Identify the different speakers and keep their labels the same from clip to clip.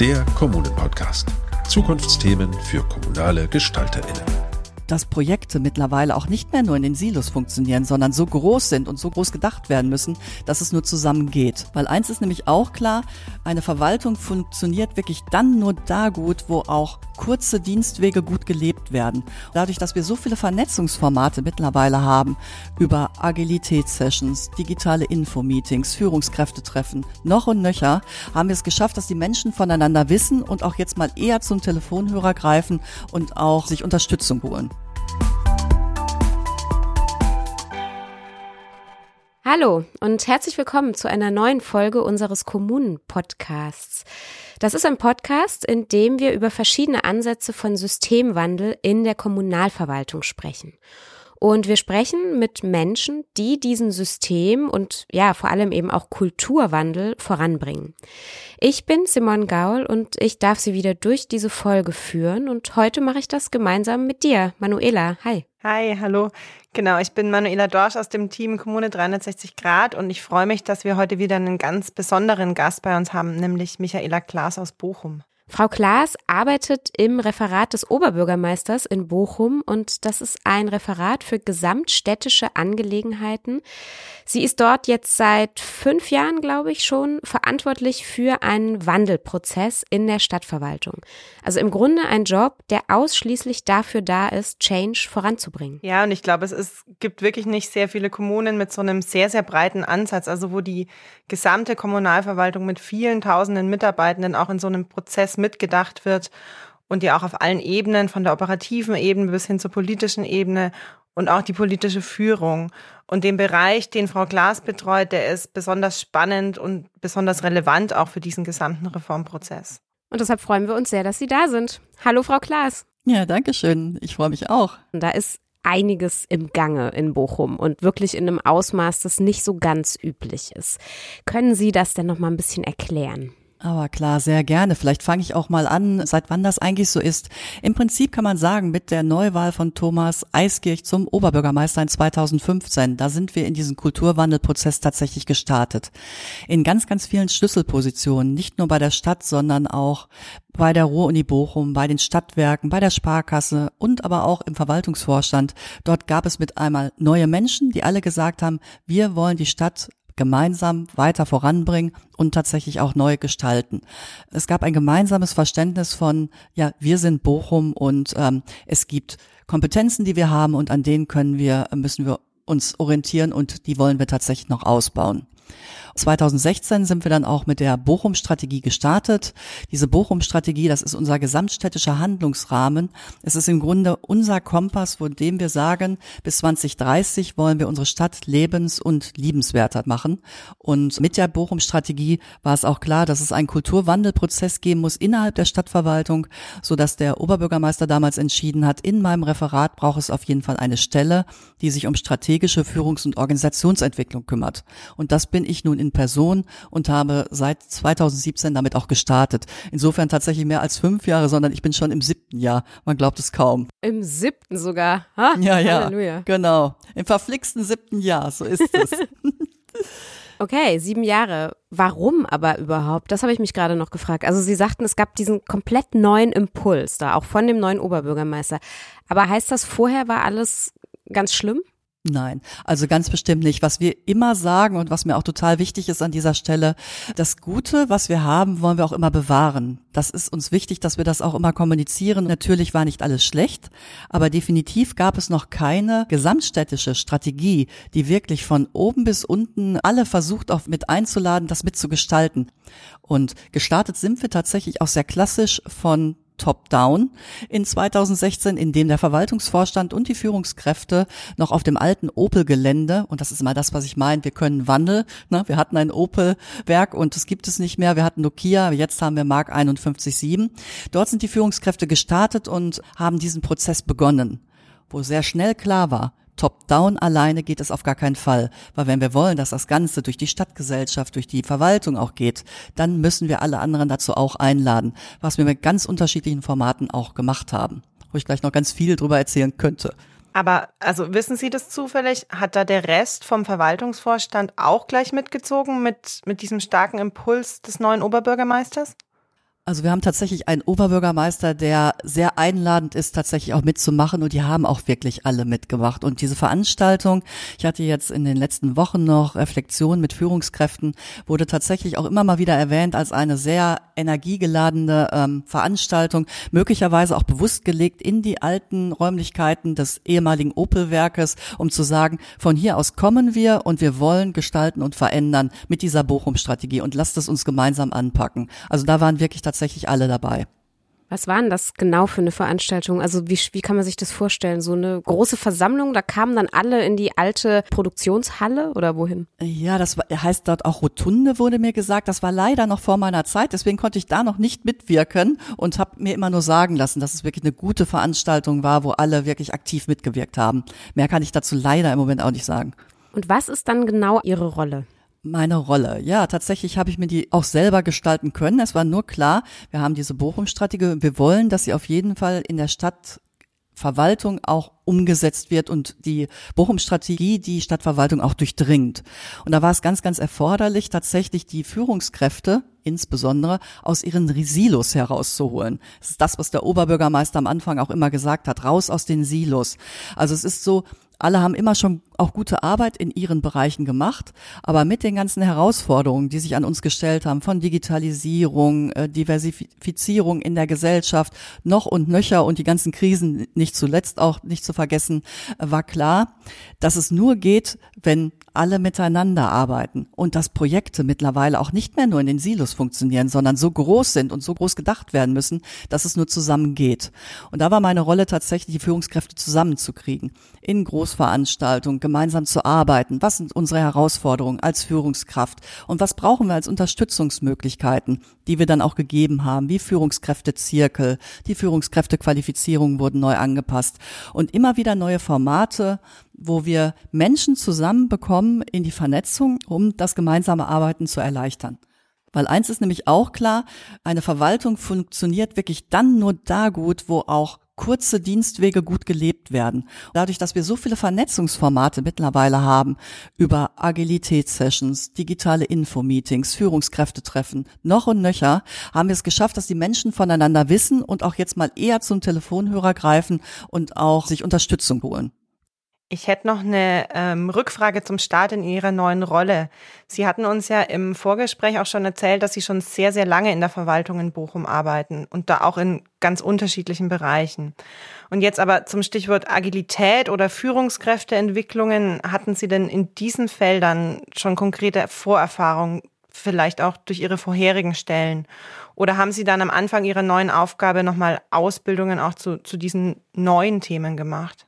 Speaker 1: der Kommunen-Podcast. Zukunftsthemen für kommunale GestalterInnen
Speaker 2: dass Projekte mittlerweile auch nicht mehr nur in den Silos funktionieren, sondern so groß sind und so groß gedacht werden müssen, dass es nur zusammen geht. Weil eins ist nämlich auch klar, eine Verwaltung funktioniert wirklich dann nur da gut, wo auch kurze Dienstwege gut gelebt werden. Dadurch, dass wir so viele Vernetzungsformate mittlerweile haben, über Agilitätssessions, digitale Infomeetings, Führungskräftetreffen, noch und nöcher, haben wir es geschafft, dass die Menschen voneinander wissen und auch jetzt mal eher zum Telefonhörer greifen und auch sich Unterstützung holen.
Speaker 3: Hallo und herzlich willkommen zu einer neuen Folge unseres Kommunen-Podcasts. Das ist ein Podcast, in dem wir über verschiedene Ansätze von Systemwandel in der Kommunalverwaltung sprechen. Und wir sprechen mit Menschen, die diesen System und ja, vor allem eben auch Kulturwandel voranbringen. Ich bin Simon Gaul und ich darf Sie wieder durch diese Folge führen und heute mache ich das gemeinsam mit dir, Manuela. Hi.
Speaker 4: Hi, hallo. Genau, ich bin Manuela Dorsch aus dem Team Kommune 360 Grad und ich freue mich, dass wir heute wieder einen ganz besonderen Gast bei uns haben, nämlich Michaela Klaas aus Bochum.
Speaker 3: Frau Klaas arbeitet im Referat des Oberbürgermeisters in Bochum und das ist ein Referat für gesamtstädtische Angelegenheiten. Sie ist dort jetzt seit fünf Jahren, glaube ich, schon verantwortlich für einen Wandelprozess in der Stadtverwaltung. Also im Grunde ein Job, der ausschließlich dafür da ist, Change voranzubringen.
Speaker 4: Ja, und ich glaube, es ist, gibt wirklich nicht sehr viele Kommunen mit so einem sehr, sehr breiten Ansatz, also wo die gesamte Kommunalverwaltung mit vielen tausenden Mitarbeitenden auch in so einem Prozess mitgedacht wird und ja auch auf allen Ebenen, von der operativen Ebene bis hin zur politischen Ebene und auch die politische Führung. Und den Bereich, den Frau Glas betreut, der ist besonders spannend und besonders relevant auch für diesen gesamten Reformprozess.
Speaker 3: Und deshalb freuen wir uns sehr, dass Sie da sind. Hallo, Frau Klaas.
Speaker 2: Ja, danke schön. Ich freue mich auch.
Speaker 3: Und da ist einiges im Gange in Bochum und wirklich in einem Ausmaß, das nicht so ganz üblich ist. Können Sie das denn noch mal ein bisschen erklären?
Speaker 2: Aber klar, sehr gerne. Vielleicht fange ich auch mal an, seit wann das eigentlich so ist. Im Prinzip kann man sagen, mit der Neuwahl von Thomas Eiskirch zum Oberbürgermeister in 2015, da sind wir in diesen Kulturwandelprozess tatsächlich gestartet. In ganz, ganz vielen Schlüsselpositionen, nicht nur bei der Stadt, sondern auch bei der Ruhr-Uni Bochum, bei den Stadtwerken, bei der Sparkasse und aber auch im Verwaltungsvorstand. Dort gab es mit einmal neue Menschen, die alle gesagt haben, wir wollen die Stadt gemeinsam weiter voranbringen und tatsächlich auch neu gestalten. Es gab ein gemeinsames Verständnis von, ja, wir sind Bochum und ähm, es gibt Kompetenzen, die wir haben und an denen können wir, müssen wir uns orientieren und die wollen wir tatsächlich noch ausbauen. 2016 sind wir dann auch mit der Bochum-Strategie gestartet. Diese Bochum-Strategie, das ist unser gesamtstädtischer Handlungsrahmen. Es ist im Grunde unser Kompass, von dem wir sagen, bis 2030 wollen wir unsere Stadt lebens- und liebenswerter machen. Und mit der Bochum-Strategie war es auch klar, dass es einen Kulturwandelprozess geben muss innerhalb der Stadtverwaltung, so dass der Oberbürgermeister damals entschieden hat, in meinem Referat braucht es auf jeden Fall eine Stelle, die sich um strategische Führungs- und Organisationsentwicklung kümmert. Und das bin ich nun in in Person und habe seit 2017 damit auch gestartet. Insofern tatsächlich mehr als fünf Jahre, sondern ich bin schon im siebten Jahr. Man glaubt es kaum.
Speaker 3: Im siebten sogar. Ha?
Speaker 2: Ja, ja. Halleluja. Genau. Im verflixten siebten Jahr, so ist es.
Speaker 3: Okay, sieben Jahre. Warum aber überhaupt? Das habe ich mich gerade noch gefragt. Also Sie sagten, es gab diesen komplett neuen Impuls da, auch von dem neuen Oberbürgermeister. Aber heißt das, vorher war alles ganz schlimm?
Speaker 2: Nein, also ganz bestimmt nicht. Was wir immer sagen und was mir auch total wichtig ist an dieser Stelle, das Gute, was wir haben, wollen wir auch immer bewahren. Das ist uns wichtig, dass wir das auch immer kommunizieren. Natürlich war nicht alles schlecht, aber definitiv gab es noch keine gesamtstädtische Strategie, die wirklich von oben bis unten alle versucht auch mit einzuladen, das mitzugestalten. Und gestartet sind wir tatsächlich auch sehr klassisch von Top-Down in 2016, in dem der Verwaltungsvorstand und die Führungskräfte noch auf dem alten Opel-Gelände, und das ist immer das, was ich meine, wir können Wandel, ne? wir hatten ein Opel-Werk und das gibt es nicht mehr, wir hatten Nokia, jetzt haben wir Mark 51.7. Dort sind die Führungskräfte gestartet und haben diesen Prozess begonnen, wo sehr schnell klar war, Top-down alleine geht es auf gar keinen Fall. Weil wenn wir wollen, dass das Ganze durch die Stadtgesellschaft, durch die Verwaltung auch geht, dann müssen wir alle anderen dazu auch einladen, was wir mit ganz unterschiedlichen Formaten auch gemacht haben, wo ich gleich noch ganz viel drüber erzählen könnte.
Speaker 4: Aber also wissen Sie das zufällig? Hat da der Rest vom Verwaltungsvorstand auch gleich mitgezogen mit, mit diesem starken Impuls des neuen Oberbürgermeisters?
Speaker 2: Also wir haben tatsächlich einen Oberbürgermeister, der sehr einladend ist, tatsächlich auch mitzumachen und die haben auch wirklich alle mitgemacht. Und diese Veranstaltung, ich hatte jetzt in den letzten Wochen noch Reflexionen mit Führungskräften, wurde tatsächlich auch immer mal wieder erwähnt als eine sehr energiegeladene ähm, Veranstaltung, möglicherweise auch bewusst gelegt in die alten Räumlichkeiten des ehemaligen Opel-Werkes, um zu sagen, von hier aus kommen wir und wir wollen gestalten und verändern mit dieser Bochum-Strategie und lasst es uns gemeinsam anpacken. Also da waren wirklich tatsächlich tatsächlich alle dabei.
Speaker 3: Was war denn das genau für eine Veranstaltung? Also wie, wie kann man sich das vorstellen? So eine große Versammlung, da kamen dann alle in die alte Produktionshalle oder wohin?
Speaker 2: Ja, das war, heißt dort auch Rotunde, wurde mir gesagt. Das war leider noch vor meiner Zeit, deswegen konnte ich da noch nicht mitwirken und habe mir immer nur sagen lassen, dass es wirklich eine gute Veranstaltung war, wo alle wirklich aktiv mitgewirkt haben. Mehr kann ich dazu leider im Moment auch nicht sagen.
Speaker 3: Und was ist dann genau Ihre Rolle?
Speaker 2: Meine Rolle. Ja, tatsächlich habe ich mir die auch selber gestalten können. Es war nur klar, wir haben diese Bochum-Strategie wir wollen, dass sie auf jeden Fall in der Stadtverwaltung auch umgesetzt wird und die Bochum-Strategie die Stadtverwaltung auch durchdringt. Und da war es ganz, ganz erforderlich, tatsächlich die Führungskräfte insbesondere aus ihren Silos herauszuholen. Das ist das, was der Oberbürgermeister am Anfang auch immer gesagt hat, raus aus den Silos. Also es ist so, alle haben immer schon auch gute Arbeit in ihren Bereichen gemacht, aber mit den ganzen Herausforderungen, die sich an uns gestellt haben, von Digitalisierung, äh, Diversifizierung in der Gesellschaft, noch und nöcher und die ganzen Krisen nicht zuletzt auch nicht zu vergessen, äh, war klar, dass es nur geht, wenn alle miteinander arbeiten und dass Projekte mittlerweile auch nicht mehr nur in den Silos funktionieren, sondern so groß sind und so groß gedacht werden müssen, dass es nur zusammen geht. Und da war meine Rolle tatsächlich, die Führungskräfte zusammenzukriegen, in Großveranstaltungen, gemeinsam zu arbeiten. Was sind unsere Herausforderungen als Führungskraft? Und was brauchen wir als Unterstützungsmöglichkeiten, die wir dann auch gegeben haben, wie Führungskräftezirkel, die Führungskräftequalifizierung wurden neu angepasst und immer wieder neue Formate, wo wir Menschen zusammenbekommen in die Vernetzung, um das gemeinsame Arbeiten zu erleichtern. Weil eins ist nämlich auch klar, eine Verwaltung funktioniert wirklich dann nur da gut, wo auch kurze Dienstwege gut gelebt werden. Dadurch, dass wir so viele Vernetzungsformate mittlerweile haben, über Agilitätssessions, digitale Infomeetings, Führungskräftetreffen, noch und nöcher, haben wir es geschafft, dass die Menschen voneinander wissen und auch jetzt mal eher zum Telefonhörer greifen und auch sich Unterstützung holen.
Speaker 4: Ich hätte noch eine ähm, Rückfrage zum Start in Ihrer neuen Rolle. Sie hatten uns ja im Vorgespräch auch schon erzählt, dass Sie schon sehr, sehr lange in der Verwaltung in Bochum arbeiten und da auch in ganz unterschiedlichen Bereichen. Und jetzt aber zum Stichwort Agilität oder Führungskräfteentwicklungen, hatten Sie denn in diesen Feldern schon konkrete Vorerfahrungen, vielleicht auch durch Ihre vorherigen Stellen? Oder haben Sie dann am Anfang Ihrer neuen Aufgabe nochmal Ausbildungen auch zu, zu diesen neuen Themen gemacht?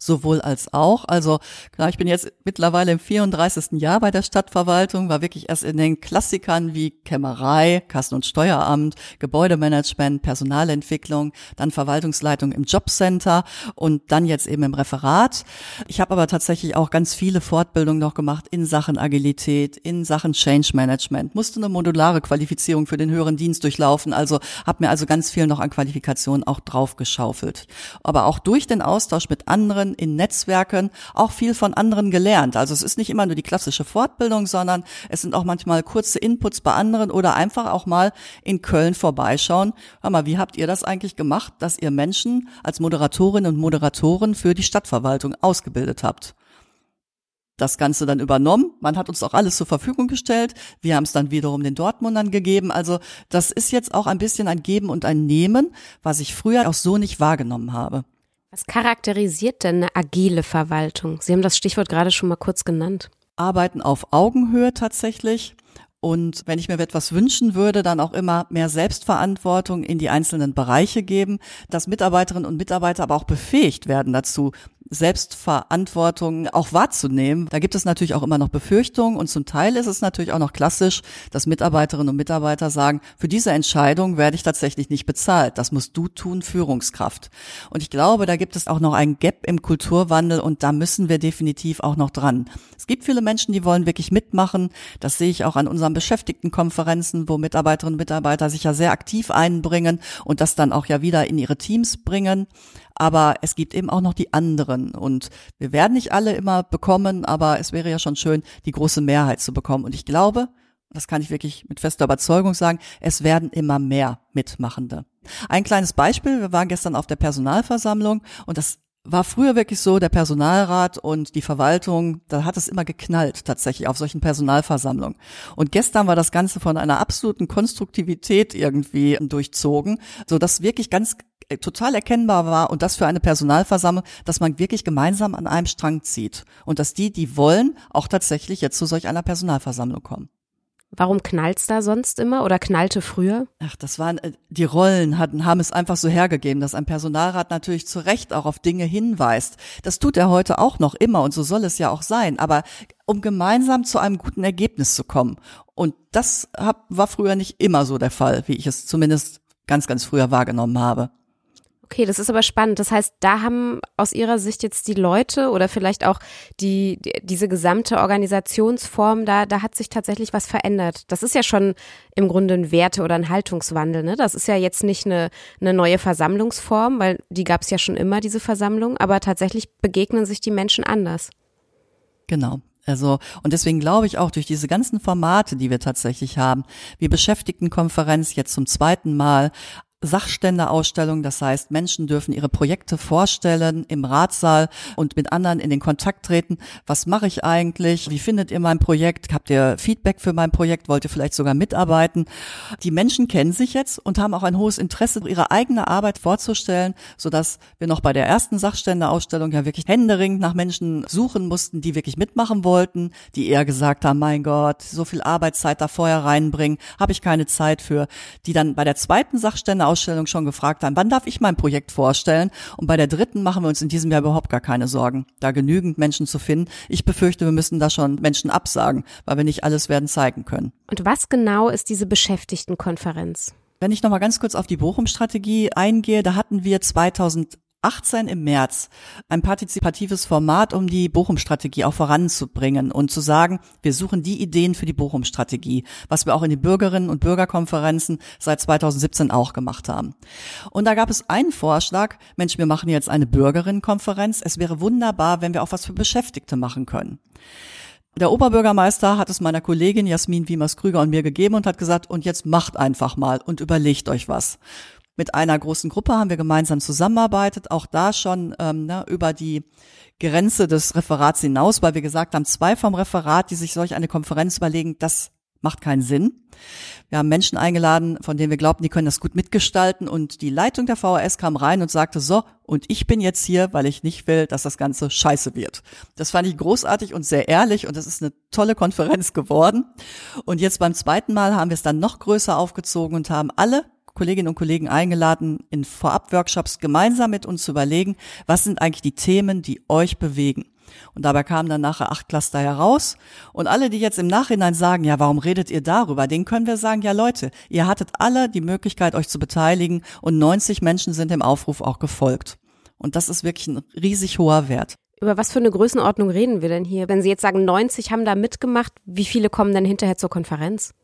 Speaker 2: Sowohl als auch. Also klar, ich bin jetzt mittlerweile im 34. Jahr bei der Stadtverwaltung, war wirklich erst in den Klassikern wie Kämmerei, Kassen- und Steueramt, Gebäudemanagement, Personalentwicklung, dann Verwaltungsleitung im Jobcenter und dann jetzt eben im Referat. Ich habe aber tatsächlich auch ganz viele Fortbildungen noch gemacht in Sachen Agilität, in Sachen Change Management, musste eine modulare Qualifizierung für den höheren Dienst durchlaufen, also habe mir also ganz viel noch an Qualifikationen auch draufgeschaufelt. Aber auch durch den Austausch mit anderen Unternehmen, in Netzwerken auch viel von anderen gelernt. Also es ist nicht immer nur die klassische Fortbildung, sondern es sind auch manchmal kurze Inputs bei anderen oder einfach auch mal in Köln vorbeischauen. Hör mal, wie habt ihr das eigentlich gemacht, dass ihr Menschen als Moderatorinnen und Moderatoren für die Stadtverwaltung ausgebildet habt? das Ganze dann übernommen. Man hat uns auch alles zur Verfügung gestellt. Wir haben es dann wiederum den Dortmundern gegeben. Also das ist jetzt auch ein bisschen ein Geben und ein Nehmen, was ich früher auch so nicht wahrgenommen habe.
Speaker 3: Was charakterisiert denn eine agile Verwaltung? Sie haben das Stichwort gerade schon mal kurz genannt.
Speaker 2: Arbeiten auf Augenhöhe tatsächlich. Und wenn ich mir etwas wünschen würde, dann auch immer mehr Selbstverantwortung in die einzelnen Bereiche geben, dass Mitarbeiterinnen und Mitarbeiter aber auch befähigt werden dazu, Selbstverantwortung auch wahrzunehmen. Da gibt es natürlich auch immer noch Befürchtungen und zum Teil ist es natürlich auch noch klassisch, dass Mitarbeiterinnen und Mitarbeiter sagen, für diese Entscheidung werde ich tatsächlich nicht bezahlt. Das musst du tun, Führungskraft. Und ich glaube, da gibt es auch noch ein Gap im Kulturwandel und da müssen wir definitiv auch noch dran. Es gibt viele Menschen, die wollen wirklich mitmachen. Das sehe ich auch an unseren Beschäftigtenkonferenzen, wo Mitarbeiterinnen und Mitarbeiter sich ja sehr aktiv einbringen und das dann auch ja wieder in ihre Teams bringen aber es gibt eben auch noch die anderen und wir werden nicht alle immer bekommen, aber es wäre ja schon schön, die große Mehrheit zu bekommen und ich glaube, das kann ich wirklich mit fester Überzeugung sagen, es werden immer mehr Mitmachende. Ein kleines Beispiel, wir waren gestern auf der Personalversammlung und das war früher wirklich so, der Personalrat und die Verwaltung, da hat es immer geknallt tatsächlich auf solchen Personalversammlungen. Und gestern war das Ganze von einer absoluten Konstruktivität irgendwie durchzogen, so dass wirklich ganz total erkennbar war und das für eine Personalversammlung, dass man wirklich gemeinsam an einem Strang zieht und dass die, die wollen, auch tatsächlich jetzt zu solch einer Personalversammlung kommen.
Speaker 3: Warum knallt's da sonst immer oder knallte früher?
Speaker 2: Ach, das waren äh, die Rollen hatten haben es einfach so hergegeben, dass ein Personalrat natürlich zu Recht auch auf Dinge hinweist. Das tut er heute auch noch immer und so soll es ja auch sein, aber um gemeinsam zu einem guten Ergebnis zu kommen. Und das hab, war früher nicht immer so der Fall, wie ich es zumindest ganz ganz früher wahrgenommen habe.
Speaker 3: Okay, das ist aber spannend. Das heißt, da haben aus Ihrer Sicht jetzt die Leute oder vielleicht auch die, die, diese gesamte Organisationsform, da, da hat sich tatsächlich was verändert. Das ist ja schon im Grunde ein Werte- oder ein Haltungswandel. Ne? Das ist ja jetzt nicht eine, eine neue Versammlungsform, weil die gab es ja schon immer, diese Versammlung, aber tatsächlich begegnen sich die Menschen anders.
Speaker 2: Genau. Also, und deswegen glaube ich auch durch diese ganzen Formate, die wir tatsächlich haben, wie Beschäftigtenkonferenz jetzt zum zweiten Mal, Sachständeausstellung. Das heißt, Menschen dürfen ihre Projekte vorstellen im Ratssaal und mit anderen in den Kontakt treten. Was mache ich eigentlich? Wie findet ihr mein Projekt? Habt ihr Feedback für mein Projekt? Wollt ihr vielleicht sogar mitarbeiten? Die Menschen kennen sich jetzt und haben auch ein hohes Interesse, ihre eigene Arbeit vorzustellen, sodass wir noch bei der ersten Sachständeausstellung ja wirklich händeringend nach Menschen suchen mussten, die wirklich mitmachen wollten, die eher gesagt haben, mein Gott, so viel Arbeitszeit da vorher reinbringen, habe ich keine Zeit für, die dann bei der zweiten Sachstände Ausstellung schon gefragt haben, wann darf ich mein Projekt vorstellen? Und bei der dritten machen wir uns in diesem Jahr überhaupt gar keine Sorgen, da genügend Menschen zu finden. Ich befürchte, wir müssen da schon Menschen absagen, weil wir nicht alles werden zeigen können.
Speaker 3: Und was genau ist diese Beschäftigtenkonferenz?
Speaker 2: Wenn ich noch mal ganz kurz auf die Bochum-Strategie eingehe, da hatten wir 2000 18 im März ein partizipatives Format, um die Bochum-Strategie auch voranzubringen und zu sagen, wir suchen die Ideen für die Bochum-Strategie, was wir auch in den Bürgerinnen und Bürgerkonferenzen seit 2017 auch gemacht haben. Und da gab es einen Vorschlag, Mensch, wir machen jetzt eine Bürgerinnenkonferenz. Es wäre wunderbar, wenn wir auch was für Beschäftigte machen können. Der Oberbürgermeister hat es meiner Kollegin Jasmin Wiemers-Krüger und mir gegeben und hat gesagt, und jetzt macht einfach mal und überlegt euch was. Mit einer großen Gruppe haben wir gemeinsam zusammenarbeitet, auch da schon ähm, ne, über die Grenze des Referats hinaus, weil wir gesagt haben, zwei vom Referat, die sich solch eine Konferenz überlegen, das macht keinen Sinn. Wir haben Menschen eingeladen, von denen wir glaubten, die können das gut mitgestalten und die Leitung der VHS kam rein und sagte, so, und ich bin jetzt hier, weil ich nicht will, dass das Ganze scheiße wird. Das fand ich großartig und sehr ehrlich und das ist eine tolle Konferenz geworden. Und jetzt beim zweiten Mal haben wir es dann noch größer aufgezogen und haben alle Kolleginnen und Kollegen eingeladen, in Vorab-Workshops gemeinsam mit uns zu überlegen, was sind eigentlich die Themen, die euch bewegen. Und dabei kamen dann nachher acht Cluster heraus. Und alle, die jetzt im Nachhinein sagen, ja, warum redet ihr darüber? Denen können wir sagen, ja Leute, ihr hattet alle die Möglichkeit, euch zu beteiligen und 90 Menschen sind dem Aufruf auch gefolgt. Und das ist wirklich ein riesig hoher Wert.
Speaker 3: Über was für eine Größenordnung reden wir denn hier? Wenn Sie jetzt sagen, 90 haben da mitgemacht, wie viele kommen denn hinterher zur Konferenz?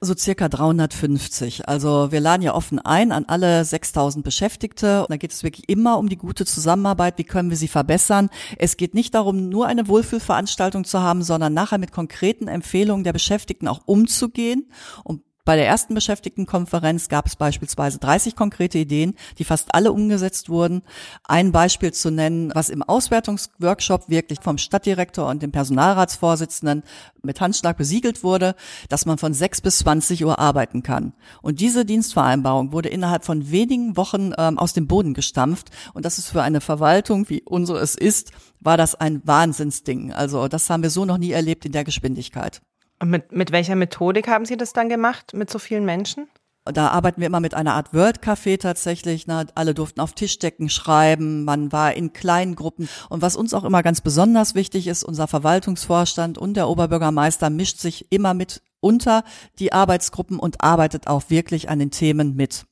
Speaker 2: So circa 350. Also wir laden ja offen ein an alle 6000 Beschäftigte. Da geht es wirklich immer um die gute Zusammenarbeit. Wie können wir sie verbessern? Es geht nicht darum, nur eine Wohlfühlveranstaltung zu haben, sondern nachher mit konkreten Empfehlungen der Beschäftigten auch umzugehen, um bei der ersten Beschäftigtenkonferenz gab es beispielsweise 30 konkrete Ideen, die fast alle umgesetzt wurden. Ein Beispiel zu nennen, was im Auswertungsworkshop wirklich vom Stadtdirektor und dem Personalratsvorsitzenden mit Handschlag besiegelt wurde, dass man von 6 bis 20 Uhr arbeiten kann. Und diese Dienstvereinbarung wurde innerhalb von wenigen Wochen ähm, aus dem Boden gestampft. Und das ist für eine Verwaltung, wie unsere es ist, war das ein Wahnsinnsding. Also das haben wir so noch nie erlebt in der Geschwindigkeit.
Speaker 4: Und mit, mit welcher Methodik haben Sie das dann gemacht, mit so vielen Menschen?
Speaker 2: Da arbeiten wir immer mit einer Art Word-Café tatsächlich. Ne? Alle durften auf Tischdecken schreiben, man war in kleinen Gruppen. Und was uns auch immer ganz besonders wichtig ist, unser Verwaltungsvorstand und der Oberbürgermeister mischt sich immer mit unter die Arbeitsgruppen und arbeitet auch wirklich an den Themen mit.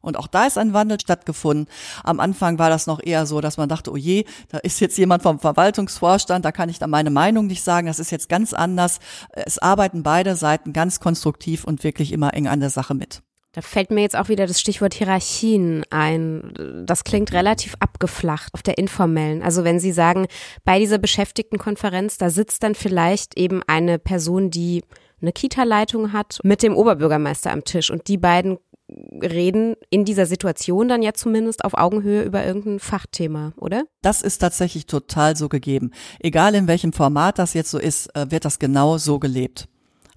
Speaker 2: Und auch da ist ein Wandel stattgefunden. Am Anfang war das noch eher so, dass man dachte, oh je, da ist jetzt jemand vom Verwaltungsvorstand, da kann ich dann meine Meinung nicht sagen, das ist jetzt ganz anders. Es arbeiten beide Seiten ganz konstruktiv und wirklich immer eng an der Sache mit.
Speaker 3: Da fällt mir jetzt auch wieder das Stichwort Hierarchien ein. Das klingt relativ abgeflacht auf der informellen. Also wenn Sie sagen, bei dieser Beschäftigtenkonferenz, da sitzt dann vielleicht eben eine Person, die eine Kita-Leitung hat, mit dem Oberbürgermeister am Tisch und die beiden reden in dieser Situation dann ja zumindest auf Augenhöhe über irgendein Fachthema, oder?
Speaker 2: Das ist tatsächlich total so gegeben. Egal in welchem Format das jetzt so ist, äh, wird das genau so gelebt.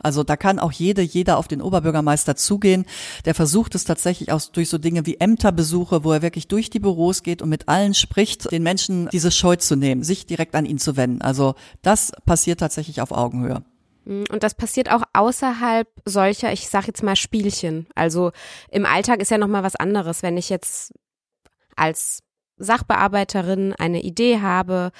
Speaker 2: Also da kann auch jede, jeder auf den Oberbürgermeister zugehen. Der versucht es tatsächlich auch durch so Dinge wie Ämterbesuche, wo er wirklich durch die Büros geht und mit allen spricht, den Menschen diese Scheu zu nehmen, sich direkt an ihn zu wenden. Also das passiert tatsächlich auf Augenhöhe.
Speaker 3: Mhm. Und das passiert auch außerhalb solcher, ich sag jetzt mal Spielchen. Also im Alltag ist ja noch mal was anderes, wenn ich jetzt als Sachbearbeiterin eine Idee habe,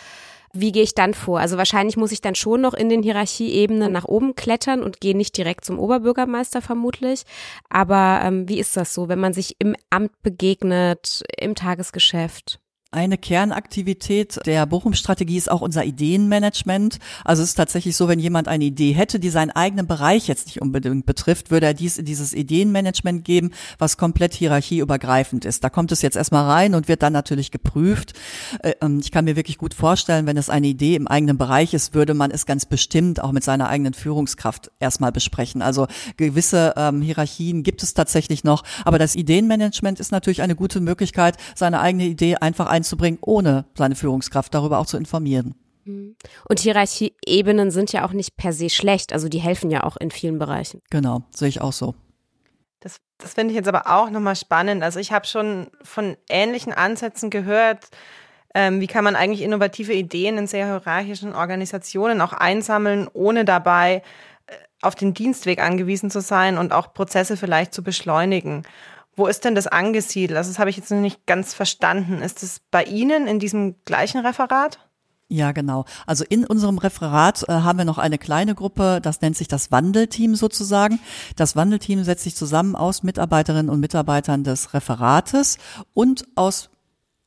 Speaker 3: wie gehe ich dann vor? Also wahrscheinlich muss ich dann schon noch in den Hierarchieebenen nach oben klettern und gehe nicht direkt zum Oberbürgermeister vermutlich. Aber ähm, wie ist das so, wenn man sich im Amt begegnet, im Tagesgeschäft?
Speaker 2: Eine Kernaktivität der Bochum-Strategie ist auch unser Ideenmanagement. Also es ist tatsächlich so, wenn jemand eine Idee hätte, die seinen eigenen Bereich jetzt nicht unbedingt betrifft, würde er dies in dieses Ideenmanagement geben, was komplett hierarchieübergreifend ist. Da kommt es jetzt erstmal rein und wird dann natürlich geprüft. Äh, ähm, ich kann mir wirklich gut vorstellen, wenn es eine Idee im eigenen Bereich ist, würde man es ganz bestimmt auch mit seiner eigenen Führungskraft erstmal besprechen. Also gewisse ähm, Hierarchien gibt es tatsächlich noch, aber das Ideenmanagement ist natürlich eine gute Möglichkeit, seine eigene Idee einfach ein einzubringen, ohne seine Führungskraft darüber auch zu informieren.
Speaker 3: Mhm. Und Hierarchieebenen sind ja auch nicht per se schlecht, also die helfen ja auch in vielen Bereichen.
Speaker 2: Genau, sehe ich auch so.
Speaker 4: Das, das finde ich jetzt aber auch nochmal spannend. Also ich habe schon von ähnlichen Ansätzen gehört, ähm, wie kann man eigentlich innovative Ideen in sehr hierarchischen Organisationen auch einsammeln, ohne dabei äh, auf den Dienstweg angewiesen zu sein und auch Prozesse vielleicht zu beschleunigen. Wo ist denn das angesiedelt? Also das habe ich jetzt noch nicht ganz verstanden. Ist es bei Ihnen in diesem gleichen Referat?
Speaker 2: Ja, genau. Also in unserem Referat äh, haben wir noch eine kleine Gruppe, das nennt sich das Wandelteam sozusagen. Das Wandelteam setzt sich zusammen aus Mitarbeiterinnen und Mitarbeitern des Referates und aus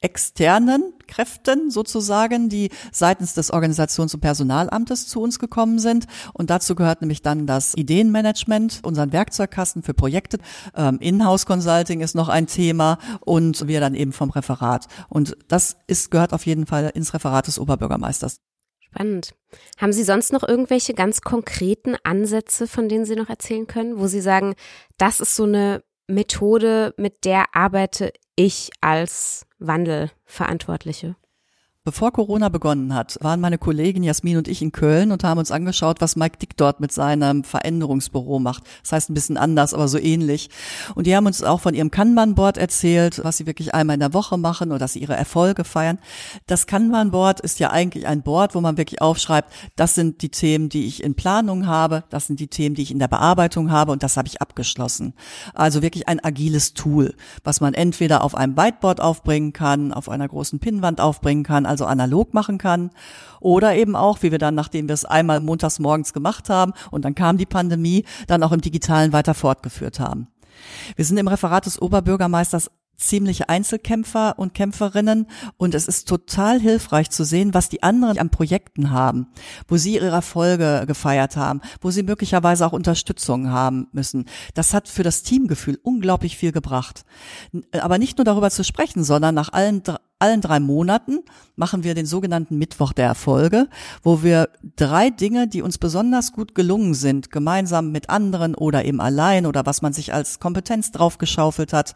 Speaker 2: externen Kräften sozusagen, die seitens des Organisations- und Personalamtes zu uns gekommen sind. Und dazu gehört nämlich dann das Ideenmanagement, unseren Werkzeugkasten für Projekte. Ähm, Inhouse Consulting ist noch ein Thema und wir dann eben vom Referat. Und das ist, gehört auf jeden Fall ins Referat des Oberbürgermeisters.
Speaker 3: Spannend. Haben Sie sonst noch irgendwelche ganz konkreten Ansätze, von denen Sie noch erzählen können, wo Sie sagen, das ist so eine Methode, mit der arbeite ich als Wandelverantwortliche?
Speaker 2: Bevor Corona begonnen hat, waren meine Kollegin Jasmin und ich in Köln und haben uns angeschaut, was Mike Dick dort mit seinem Veränderungsbüro macht. Das heißt ein bisschen anders, aber so ähnlich. Und die haben uns auch von ihrem Kanban-Board erzählt, was sie wirklich einmal in der Woche machen oder dass sie ihre Erfolge feiern. Das Kanban-Board ist ja eigentlich ein Board, wo man wirklich aufschreibt, das sind die Themen, die ich in Planung habe, das sind die Themen, die ich in der Bearbeitung habe und das habe ich abgeschlossen. Also wirklich ein agiles Tool, was man entweder auf einem Whiteboard aufbringen kann, auf einer großen Pinnwand aufbringen kann, also analog machen kann. Oder eben auch, wie wir dann, nachdem wir es einmal montags morgens gemacht haben und dann kam die Pandemie, dann auch im Digitalen weiter fortgeführt haben. Wir sind im Referat des Oberbürgermeisters ziemliche Einzelkämpfer und Kämpferinnen und es ist total hilfreich zu sehen, was die anderen an Projekten haben, wo sie ihre Erfolge gefeiert haben, wo sie möglicherweise auch Unterstützung haben müssen. Das hat für das Teamgefühl unglaublich viel gebracht. Aber nicht nur darüber zu sprechen, sondern nach allen allen drei Monaten machen wir den sogenannten Mittwoch der Erfolge, wo wir drei Dinge, die uns besonders gut gelungen sind, gemeinsam mit anderen oder eben allein oder was man sich als Kompetenz draufgeschaufelt hat,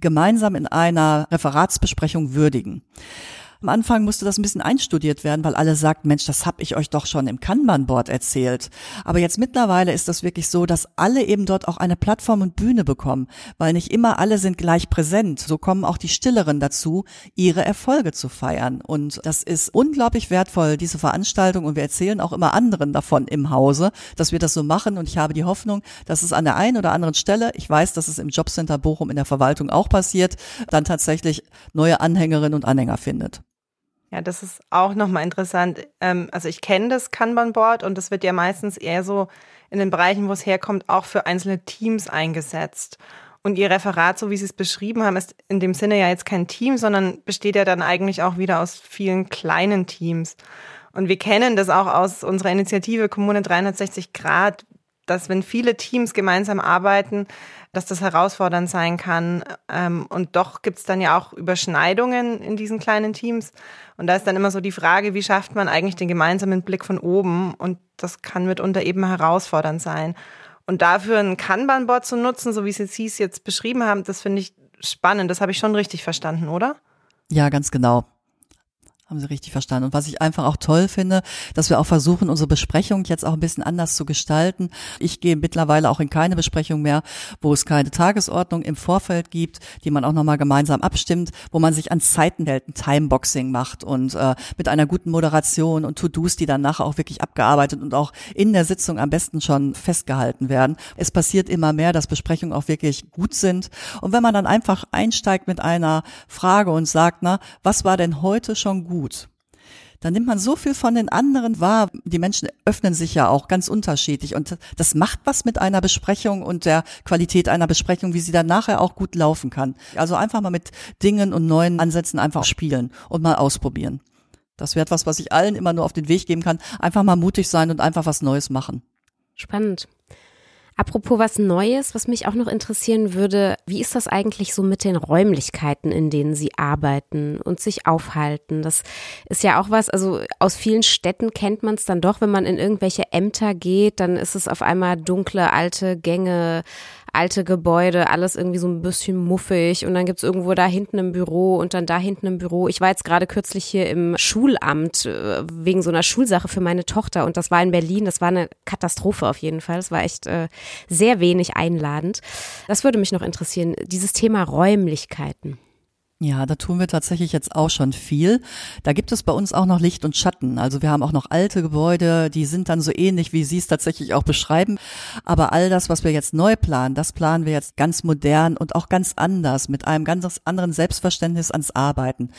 Speaker 2: gemeinsam in einer Referatsbesprechung würdigen. Am Anfang musste das ein bisschen einstudiert werden, weil alle sagten, Mensch, das habe ich euch doch schon im Kanban-Board erzählt. Aber jetzt mittlerweile ist das wirklich so, dass alle eben dort auch eine Plattform und Bühne bekommen, weil nicht immer alle sind gleich präsent. So kommen auch die Stilleren dazu, ihre Erfolge zu feiern. Und das ist unglaublich wertvoll, diese Veranstaltung. Und wir erzählen auch immer anderen davon im Hause, dass wir das so machen. Und ich habe die Hoffnung, dass es an der einen oder anderen Stelle, ich weiß, dass es im Jobcenter Bochum in der Verwaltung auch passiert, dann tatsächlich neue Anhängerinnen und Anhänger findet.
Speaker 4: Ja, das ist auch nochmal interessant. Ähm, also ich kenne das Kanban-Board und das wird ja meistens eher so in den Bereichen, wo es herkommt, auch für einzelne Teams eingesetzt. Und Ihr Referat, so wie Sie es beschrieben haben, ist in dem Sinne ja jetzt kein Team, sondern besteht ja dann eigentlich auch wieder aus vielen kleinen Teams. Und wir kennen das auch aus unserer Initiative Kommune 360 Grad, dass wenn viele Teams gemeinsam arbeiten, dass das herausfordernd sein kann. Ähm, und doch gibt es dann ja auch Überschneidungen in diesen kleinen Teams. Und da ist dann immer so die Frage, wie schafft man eigentlich den gemeinsamen Blick von oben? Und das kann mitunter eben herausfordernd sein. Und dafür ein Kanban-Board zu nutzen, so wie Sie es jetzt beschrieben haben, das finde ich spannend. Das habe ich schon richtig verstanden, oder?
Speaker 2: Ja, ganz genau. Haben Sie richtig verstanden. Und was ich einfach auch toll finde, dass wir auch versuchen, unsere Besprechung jetzt auch ein bisschen anders zu gestalten. Ich gehe mittlerweile auch in keine Besprechung mehr, wo es keine Tagesordnung im Vorfeld gibt, die man auch nochmal gemeinsam abstimmt, wo man sich an Zeiten hält, ein Timeboxing macht und äh, mit einer guten Moderation und To-Dos, die dann nachher auch wirklich abgearbeitet und auch in der Sitzung am besten schon festgehalten werden. Es passiert immer mehr, dass Besprechungen auch wirklich gut sind. Und wenn man dann einfach einsteigt mit einer Frage und sagt, na, was war denn heute schon gut? Gut. Dann nimmt man so viel von den anderen wahr. Die Menschen öffnen sich ja auch ganz unterschiedlich und das macht was mit einer Besprechung und der Qualität einer Besprechung, wie sie dann nachher auch gut laufen kann. Also einfach mal mit Dingen und neuen Ansätzen einfach spielen und mal ausprobieren. Das wäre etwas, was ich allen immer nur auf den Weg geben kann. Einfach mal mutig sein und einfach was Neues machen.
Speaker 3: Spannend. Apropos was Neues, was mich auch noch interessieren würde, wie ist das eigentlich so mit den Räumlichkeiten, in denen Sie arbeiten und sich aufhalten? Das ist ja auch was, also aus vielen Städten kennt man es dann doch, wenn man in irgendwelche Ämter geht, dann ist es auf einmal dunkle, alte Gänge, alte Gebäude, alles irgendwie so ein bisschen muffig und dann gibt's irgendwo da hinten ein Büro und dann da hinten ein Büro. Ich war jetzt gerade kürzlich hier im Schulamt äh, wegen so einer Schulsache für meine Tochter und das war in Berlin. Das war eine Katastrophe auf jeden Fall. Es war echt äh, sehr wenig einladend. Das würde mich noch interessieren, dieses Thema Räumlichkeiten.
Speaker 2: Ja, da tun wir tatsächlich jetzt auch schon viel. Da gibt es bei uns auch noch Licht und Schatten. Also wir haben auch noch alte Gebäude, die sind dann so ähnlich, wie Sie es tatsächlich auch beschreiben. Aber all das, was wir jetzt neu planen, das planen wir jetzt ganz modern und auch ganz anders, mit einem ganz anderen Selbstverständnis ans Arbeiten.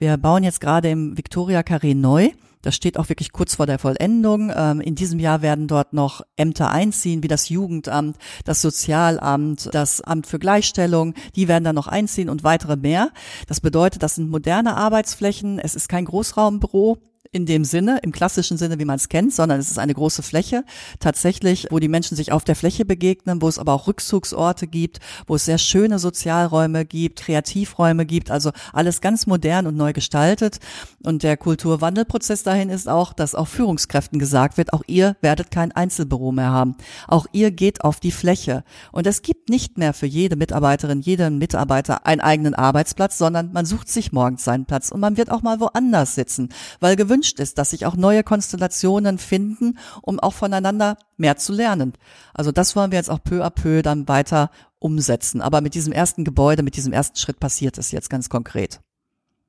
Speaker 2: Wir bauen jetzt gerade im Victoria Carré neu. Das steht auch wirklich kurz vor der Vollendung. Ähm, in diesem Jahr werden dort noch Ämter einziehen, wie das Jugendamt, das Sozialamt, das Amt für Gleichstellung. Die werden dann noch einziehen und weitere mehr. Das bedeutet, das sind moderne Arbeitsflächen. Es ist kein Großraumbüro in dem Sinne, im klassischen Sinne, wie man es kennt, sondern es ist eine große Fläche, tatsächlich, wo die Menschen sich auf der Fläche begegnen, wo es aber auch Rückzugsorte gibt, wo es sehr schöne Sozialräume gibt, Kreativräume gibt, also alles ganz modern und neu gestaltet. Und der Kulturwandelprozess dahin ist auch, dass auch Führungskräften gesagt wird, auch ihr werdet kein Einzelbüro mehr haben. Auch ihr geht auf die Fläche. Und es gibt nicht mehr für jede Mitarbeiterin, jeden Mitarbeiter einen eigenen Arbeitsplatz, sondern man sucht sich morgens seinen Platz und man wird auch mal woanders sitzen, weil gewünscht gewünscht ist, dass sich auch neue Konstellationen finden, um auch voneinander mehr zu lernen. Also das wollen wir jetzt auch peu à peu dann weiter umsetzen. Aber mit diesem ersten Gebäude, mit diesem ersten Schritt passiert es jetzt ganz konkret.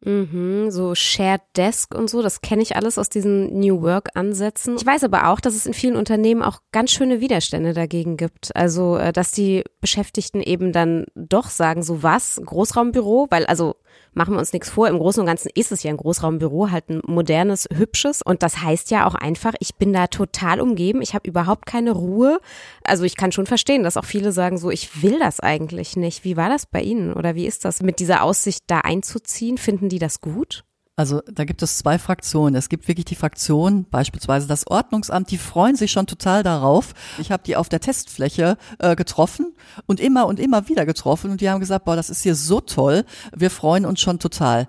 Speaker 3: Mhm, so Shared Desk und so, das kenne ich alles aus diesen New Work Ansätzen. Ich weiß aber auch, dass es in vielen Unternehmen auch ganz schöne Widerstände dagegen gibt. Also, äh, dass die Beschäftigten eben dann doch sagen, so was, Großraumbüro, weil also machen wir uns nichts vor, im Großen und Ganzen ist es ja ein Großraumbüro, halt ein modernes, hübsches. Und das heißt ja auch einfach, ich bin da total umgeben, ich habe überhaupt keine Ruhe. Also ich kann schon verstehen, dass auch viele sagen so, ich will das eigentlich nicht. Wie war das bei Ihnen oder wie ist das mit dieser Aussicht da einzuziehen? Finden die das gut?
Speaker 2: Also da gibt es zwei Fraktionen. Es gibt wirklich die Fraktion, beispielsweise das Ordnungsamt, die freuen sich schon total darauf. Ich habe die auf der Testfläche äh, getroffen und immer und immer wieder getroffen und die haben gesagt, boah, das ist hier so toll, wir freuen uns schon total.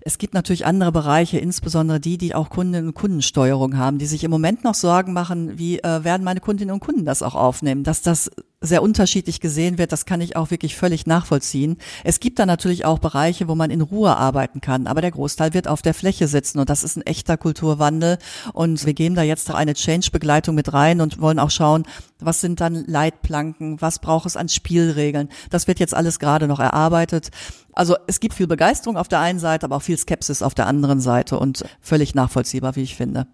Speaker 2: Es gibt natürlich andere Bereiche, insbesondere die, die auch Kundinnen und Kundensteuerung haben, die sich im Moment noch Sorgen machen, wie äh, werden meine Kundinnen und Kunden das auch aufnehmen, dass das sehr unterschiedlich gesehen wird, das kann ich auch wirklich völlig nachvollziehen. Es gibt da natürlich auch Bereiche, wo man in Ruhe arbeiten kann, aber der Großteil wird auf der Fläche sitzen und das ist ein echter Kulturwandel und wir geben da jetzt auch eine Change-Begleitung mit rein und wollen auch schauen, was sind dann Leitplanken, was braucht es an Spielregeln. Das wird jetzt alles gerade noch erarbeitet. Also es gibt viel Begeisterung auf der einen Seite, aber auch viel Skepsis auf der anderen Seite und völlig nachvollziehbar, wie ich finde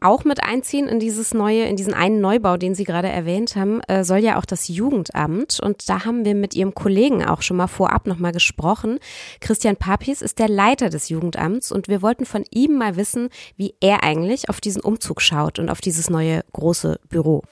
Speaker 3: auch mit einziehen in dieses neue, in diesen einen Neubau, den Sie gerade erwähnt haben, äh, soll ja auch das Jugendamt. Und da haben wir mit Ihrem Kollegen auch schon mal vorab nochmal gesprochen. Christian Papis ist der Leiter des Jugendamts und wir wollten von ihm mal wissen, wie er eigentlich auf diesen Umzug schaut und auf dieses neue große Büro.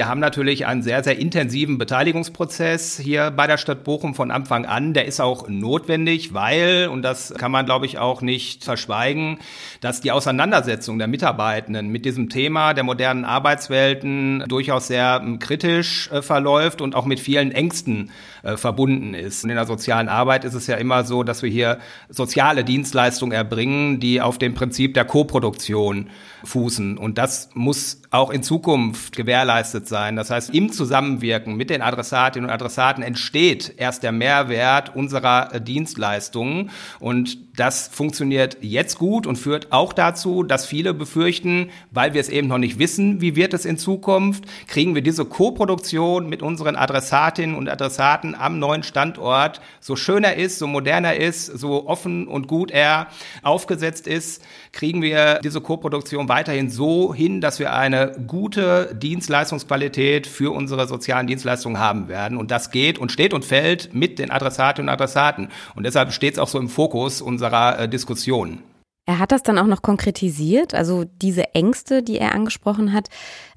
Speaker 5: Wir haben natürlich einen sehr, sehr intensiven Beteiligungsprozess hier bei der Stadt Bochum von Anfang an. Der ist auch notwendig, weil, und das kann man, glaube ich, auch nicht verschweigen, dass die Auseinandersetzung der Mitarbeitenden mit diesem Thema der modernen Arbeitswelten durchaus sehr ähm, kritisch äh, verläuft und auch mit vielen Ängsten äh, verbunden ist. Und in der sozialen Arbeit ist es ja immer so, dass wir hier soziale Dienstleistungen erbringen, die auf dem Prinzip der Koproduktion fußen. Und das muss auch in Zukunft gewährleistet sein. Das heißt, im Zusammenwirken mit den Adressatinnen und Adressaten entsteht erst der Mehrwert unserer äh, Dienstleistungen. Und das funktioniert jetzt gut und führt auch dazu, dass viele befürchten, weil wir es eben noch nicht wissen, wie wird es in Zukunft, kriegen wir diese Koproduktion mit unseren Adressatinnen und Adressaten am neuen Standort, so schön er ist, so modern er ist, so offen und gut er aufgesetzt ist, kriegen wir diese Koproduktion weiterhin so hin, dass wir eine gute Dienstleistungsqualität für unsere sozialen Dienstleistungen haben werden. Und das geht und steht und fällt mit den Adressatinnen und Adressaten. Und deshalb steht es auch so im Fokus unserer äh, Diskussion.
Speaker 3: Er hat das dann auch noch konkretisiert, also diese Ängste, die er angesprochen hat,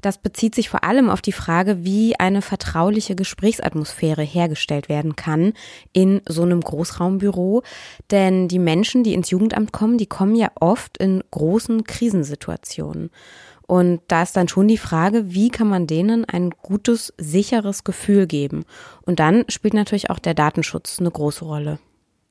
Speaker 3: das bezieht sich vor allem auf die Frage, wie eine vertrauliche Gesprächsatmosphäre hergestellt werden kann in so einem Großraumbüro. Denn die Menschen, die ins Jugendamt kommen, die kommen ja oft in großen Krisensituationen. Und da ist dann schon die Frage, wie kann man denen ein gutes, sicheres Gefühl geben? Und dann spielt natürlich auch der Datenschutz eine große Rolle.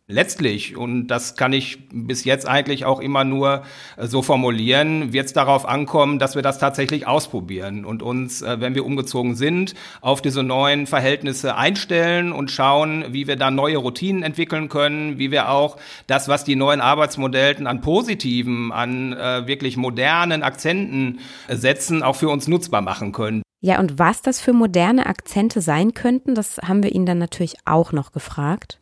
Speaker 5: Letztlich, und das kann ich bis jetzt eigentlich auch immer nur äh, so formulieren, wird es darauf ankommen, dass wir das tatsächlich ausprobieren und uns, äh, wenn wir umgezogen sind, auf diese neuen Verhältnisse einstellen und schauen, wie wir da neue Routinen entwickeln können, wie wir auch das, was die neuen Arbeitsmodellen an positiven, an äh, wirklich modernen Akzenten setzen, auch für uns nutzbar machen können.
Speaker 3: Ja, und was das für moderne Akzente sein könnten, das haben wir ihn dann natürlich auch noch gefragt.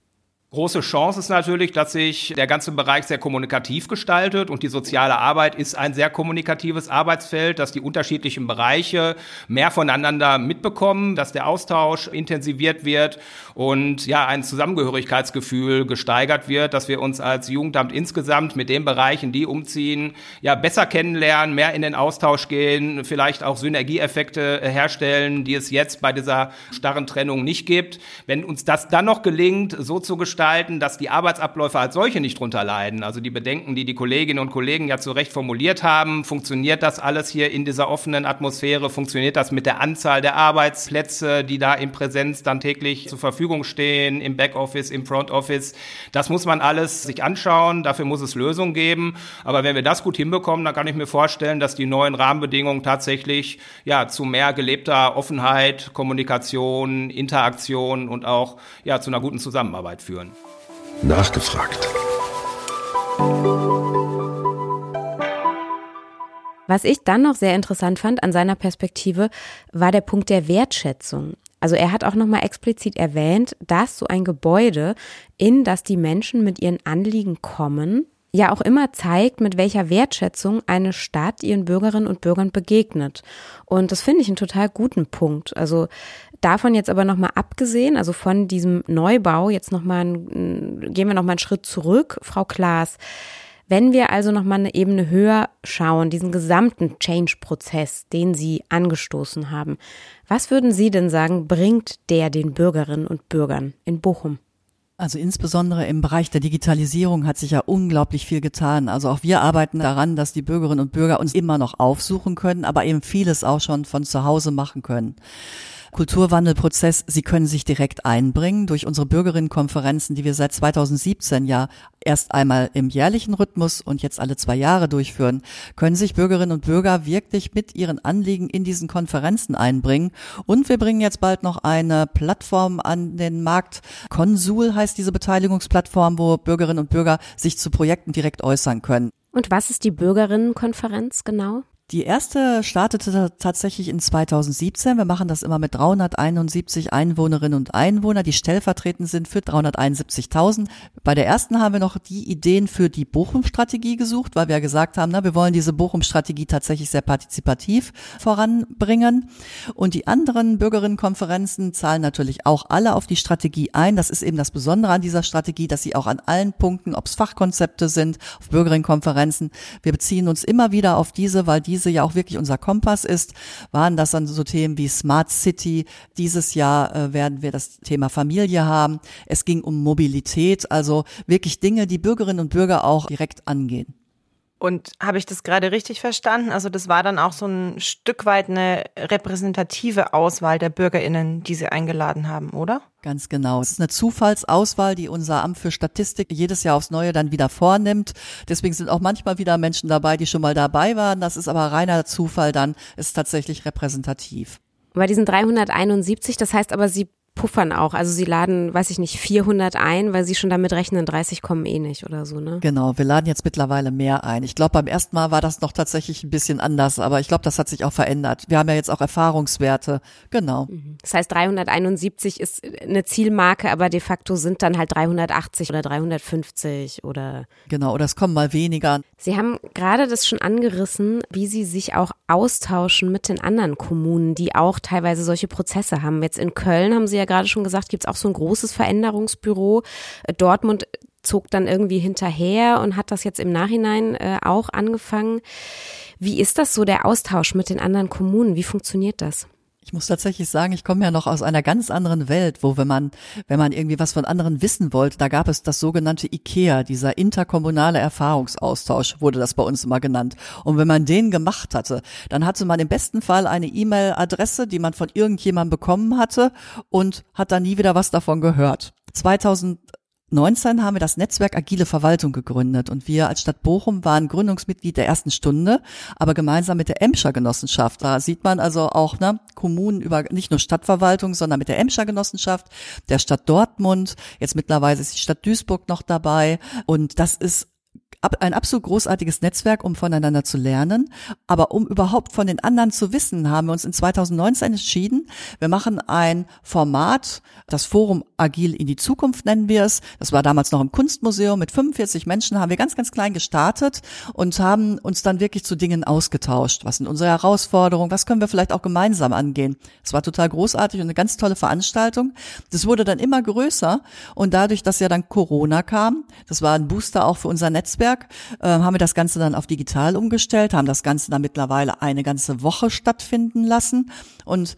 Speaker 5: Große Chance ist natürlich, dass sich der ganze Bereich sehr kommunikativ gestaltet und die soziale Arbeit ist ein sehr kommunikatives Arbeitsfeld, dass die unterschiedlichen Bereiche mehr voneinander mitbekommen, dass der Austausch intensiviert wird und ja, ein Zusammengehörigkeitsgefühl gesteigert wird, dass wir uns als Jugendamt insgesamt mit den Bereichen, die umziehen, ja, besser kennenlernen, mehr in den Austausch gehen, vielleicht auch Synergieeffekte herstellen, die es jetzt bei dieser starren Trennung nicht gibt. Wenn uns das dann noch gelingt, so zu gestalten, gestalten, dass die Arbeitsabläufe als solche nicht drunter leiden. Also die Bedenken, die die Kolleginnen und Kollegen ja zu Recht formuliert haben, funktioniert das alles hier in dieser offenen Atmosphäre? Funktioniert das mit der Anzahl der Arbeitsplätze, die da in Präsenz dann täglich zur Verfügung stehen, im Backoffice, im Frontoffice? Das muss man alles sich anschauen. Dafür muss es Lösungen geben. Aber wenn wir das gut hinbekommen, dann kann ich mir vorstellen, dass die neuen Rahmenbedingungen tatsächlich ja zu mehr gelebter Offenheit, Kommunikation, Interaktion und auch ja zu einer guten Zusammenarbeit führen.
Speaker 1: Nachgefragt.
Speaker 3: Was ich dann noch sehr interessant fand an seiner Perspektive, war der Punkt der Wertschätzung. Also er hat auch nochmal explizit erwähnt, dass so ein Gebäude, in das die Menschen mit ihren Anliegen kommen, ja auch immer zeigt, mit welcher Wertschätzung eine Stadt ihren Bürgerinnen und Bürgern begegnet. Und das finde ich einen total guten Punkt. Also davon jetzt aber nochmal abgesehen, also von diesem Neubau, jetzt nochmal, gehen wir nochmal einen Schritt zurück, Frau Klaas. Wenn wir also nochmal eine Ebene höher schauen, diesen gesamten Change-Prozess, den Sie angestoßen haben, was würden Sie denn sagen, bringt der den Bürgerinnen und Bürgern in Bochum?
Speaker 2: Also insbesondere im Bereich der Digitalisierung hat sich ja unglaublich viel getan. Also auch wir arbeiten daran, dass die Bürgerinnen und Bürger uns immer noch aufsuchen können, aber eben vieles auch schon von zu Hause machen können. Kulturwandelprozess, Sie können sich direkt einbringen durch unsere Bürgerinnenkonferenzen, die wir seit 2017 ja erst einmal im jährlichen Rhythmus und jetzt alle zwei Jahre durchführen, können sich Bürgerinnen und Bürger wirklich mit ihren Anliegen in diesen Konferenzen einbringen. Und wir bringen jetzt bald noch eine Plattform an den Markt. Konsul heißt diese Beteiligungsplattform, wo Bürgerinnen und Bürger sich zu Projekten direkt äußern können.
Speaker 3: Und was ist die Bürgerinnenkonferenz genau?
Speaker 2: Die erste startete tatsächlich in 2017. Wir machen das immer mit 371 Einwohnerinnen und Einwohnern, die stellvertretend sind für 371.000. Bei der ersten haben wir noch die Ideen für die Bochum-Strategie gesucht, weil wir ja gesagt haben, na, wir wollen diese Bochum-Strategie tatsächlich sehr partizipativ voranbringen. Und die anderen Bürgerinnenkonferenzen zahlen natürlich auch alle auf die Strategie ein. Das ist eben das Besondere an dieser Strategie, dass sie auch an allen Punkten, ob es Fachkonzepte sind, auf Bürgerinnenkonferenzen, wir beziehen uns immer wieder auf diese, weil diese Krise ja auch wirklich unser Kompass ist, waren das dann so Themen wie Smart City. Dieses Jahr äh, werden wir das Thema Familie haben. Es ging um Mobilität, also wirklich Dinge, die Bürgerinnen und Bürger auch direkt angehen.
Speaker 4: Und habe ich das gerade richtig verstanden? Also das war dann auch so ein Stück weit eine repräsentative Auswahl der Bürgerinnen, die Sie eingeladen haben, oder?
Speaker 2: Ganz genau. Es ist eine Zufallsauswahl, die unser Amt für Statistik jedes Jahr aufs Neue dann wieder vornimmt. Deswegen sind auch manchmal wieder Menschen dabei, die schon mal dabei waren. Das ist aber reiner Zufall dann, ist tatsächlich repräsentativ.
Speaker 3: Bei diesen 371, das heißt aber, Sie puffern auch. Also sie laden, weiß ich nicht, 400 ein, weil sie schon damit rechnen, 30 kommen eh nicht oder so, ne?
Speaker 2: Genau, wir laden jetzt mittlerweile mehr ein. Ich glaube, beim ersten Mal war das noch tatsächlich ein bisschen anders, aber ich glaube, das hat sich auch verändert. Wir haben ja jetzt auch Erfahrungswerte. Genau.
Speaker 3: Mhm. Das heißt, 371 ist eine Zielmarke, aber de facto sind dann halt 380 oder 350 oder.
Speaker 2: Genau, oder es kommen mal weniger.
Speaker 3: Sie haben gerade das schon angerissen, wie Sie sich auch austauschen mit den anderen Kommunen, die auch teilweise solche Prozesse haben. Jetzt in Köln haben Sie ja gerade schon gesagt, gibt es auch so ein großes Veränderungsbüro. Äh, Dortmund zog dann irgendwie hinterher und hat das jetzt im Nachhinein äh, auch angefangen. Wie ist das so, der Austausch mit den anderen Kommunen? Wie funktioniert das?
Speaker 2: Ich muss tatsächlich sagen, ich komme ja noch aus einer ganz anderen Welt, wo wenn man, wenn man irgendwie was von anderen wissen wollte, da gab es das sogenannte IKEA, dieser interkommunale Erfahrungsaustausch, wurde das bei uns immer genannt. Und wenn man den gemacht hatte, dann hatte man im besten Fall eine E-Mail-Adresse, die man von irgendjemandem bekommen hatte und hat dann nie wieder was davon gehört. 2000 19 haben wir das Netzwerk Agile Verwaltung gegründet und wir als Stadt Bochum waren Gründungsmitglied der ersten Stunde, aber gemeinsam mit der Emscher Genossenschaft. Da sieht man also auch ne, Kommunen über nicht nur Stadtverwaltung, sondern mit der Emscher Genossenschaft, der Stadt Dortmund. Jetzt mittlerweile ist die Stadt Duisburg noch dabei und das ist ein absolut großartiges Netzwerk, um voneinander zu lernen. Aber um überhaupt von den anderen zu wissen, haben wir uns in 2019 entschieden, wir machen ein Format, das Forum Agil in die Zukunft nennen wir es. Das war damals noch im Kunstmuseum. Mit 45 Menschen haben wir ganz, ganz klein gestartet und haben uns dann wirklich zu Dingen ausgetauscht. Was sind unsere Herausforderungen? Was können wir vielleicht auch gemeinsam angehen? Es war total großartig und eine ganz tolle Veranstaltung. Das wurde dann immer größer und dadurch, dass ja dann Corona kam, das war ein Booster auch für unser Netzwerk, Netzwerk, äh, haben wir das Ganze dann auf digital umgestellt, haben das Ganze dann mittlerweile eine ganze Woche stattfinden lassen. Und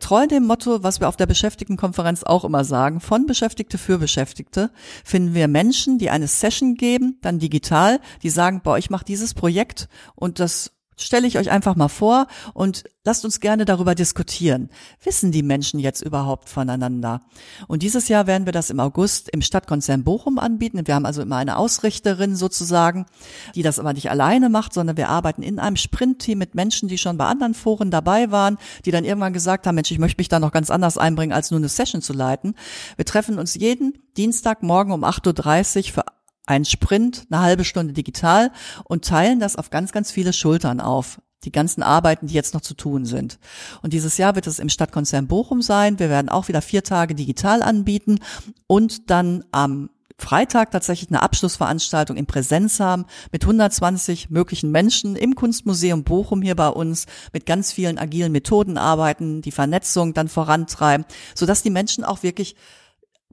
Speaker 2: Treu dem Motto, was wir auf der Beschäftigtenkonferenz auch immer sagen, von Beschäftigte für Beschäftigte, finden wir Menschen, die eine Session geben, dann digital, die sagen, boah, ich mache dieses Projekt und das stelle ich euch einfach mal vor und lasst uns gerne darüber diskutieren. Wissen die Menschen jetzt überhaupt voneinander? Und dieses Jahr werden wir das im August im Stadtkonzern Bochum anbieten. Wir haben also immer eine Ausrichterin sozusagen, die das aber nicht alleine macht, sondern wir arbeiten in einem Sprintteam mit Menschen, die schon bei anderen Foren dabei waren, die dann irgendwann gesagt haben, Mensch, ich möchte mich da noch ganz anders einbringen, als nur eine Session zu leiten. Wir treffen uns jeden Dienstagmorgen um 8.30 Uhr für ein Sprint, eine halbe Stunde digital und teilen das auf ganz, ganz viele Schultern auf. Die ganzen Arbeiten, die jetzt noch zu tun sind. Und dieses Jahr wird es im Stadtkonzern Bochum sein. Wir werden auch wieder vier Tage digital anbieten und dann am Freitag tatsächlich eine Abschlussveranstaltung in Präsenz haben mit 120 möglichen Menschen im Kunstmuseum Bochum hier bei uns mit ganz vielen agilen Methoden arbeiten, die Vernetzung dann vorantreiben, sodass die Menschen auch wirklich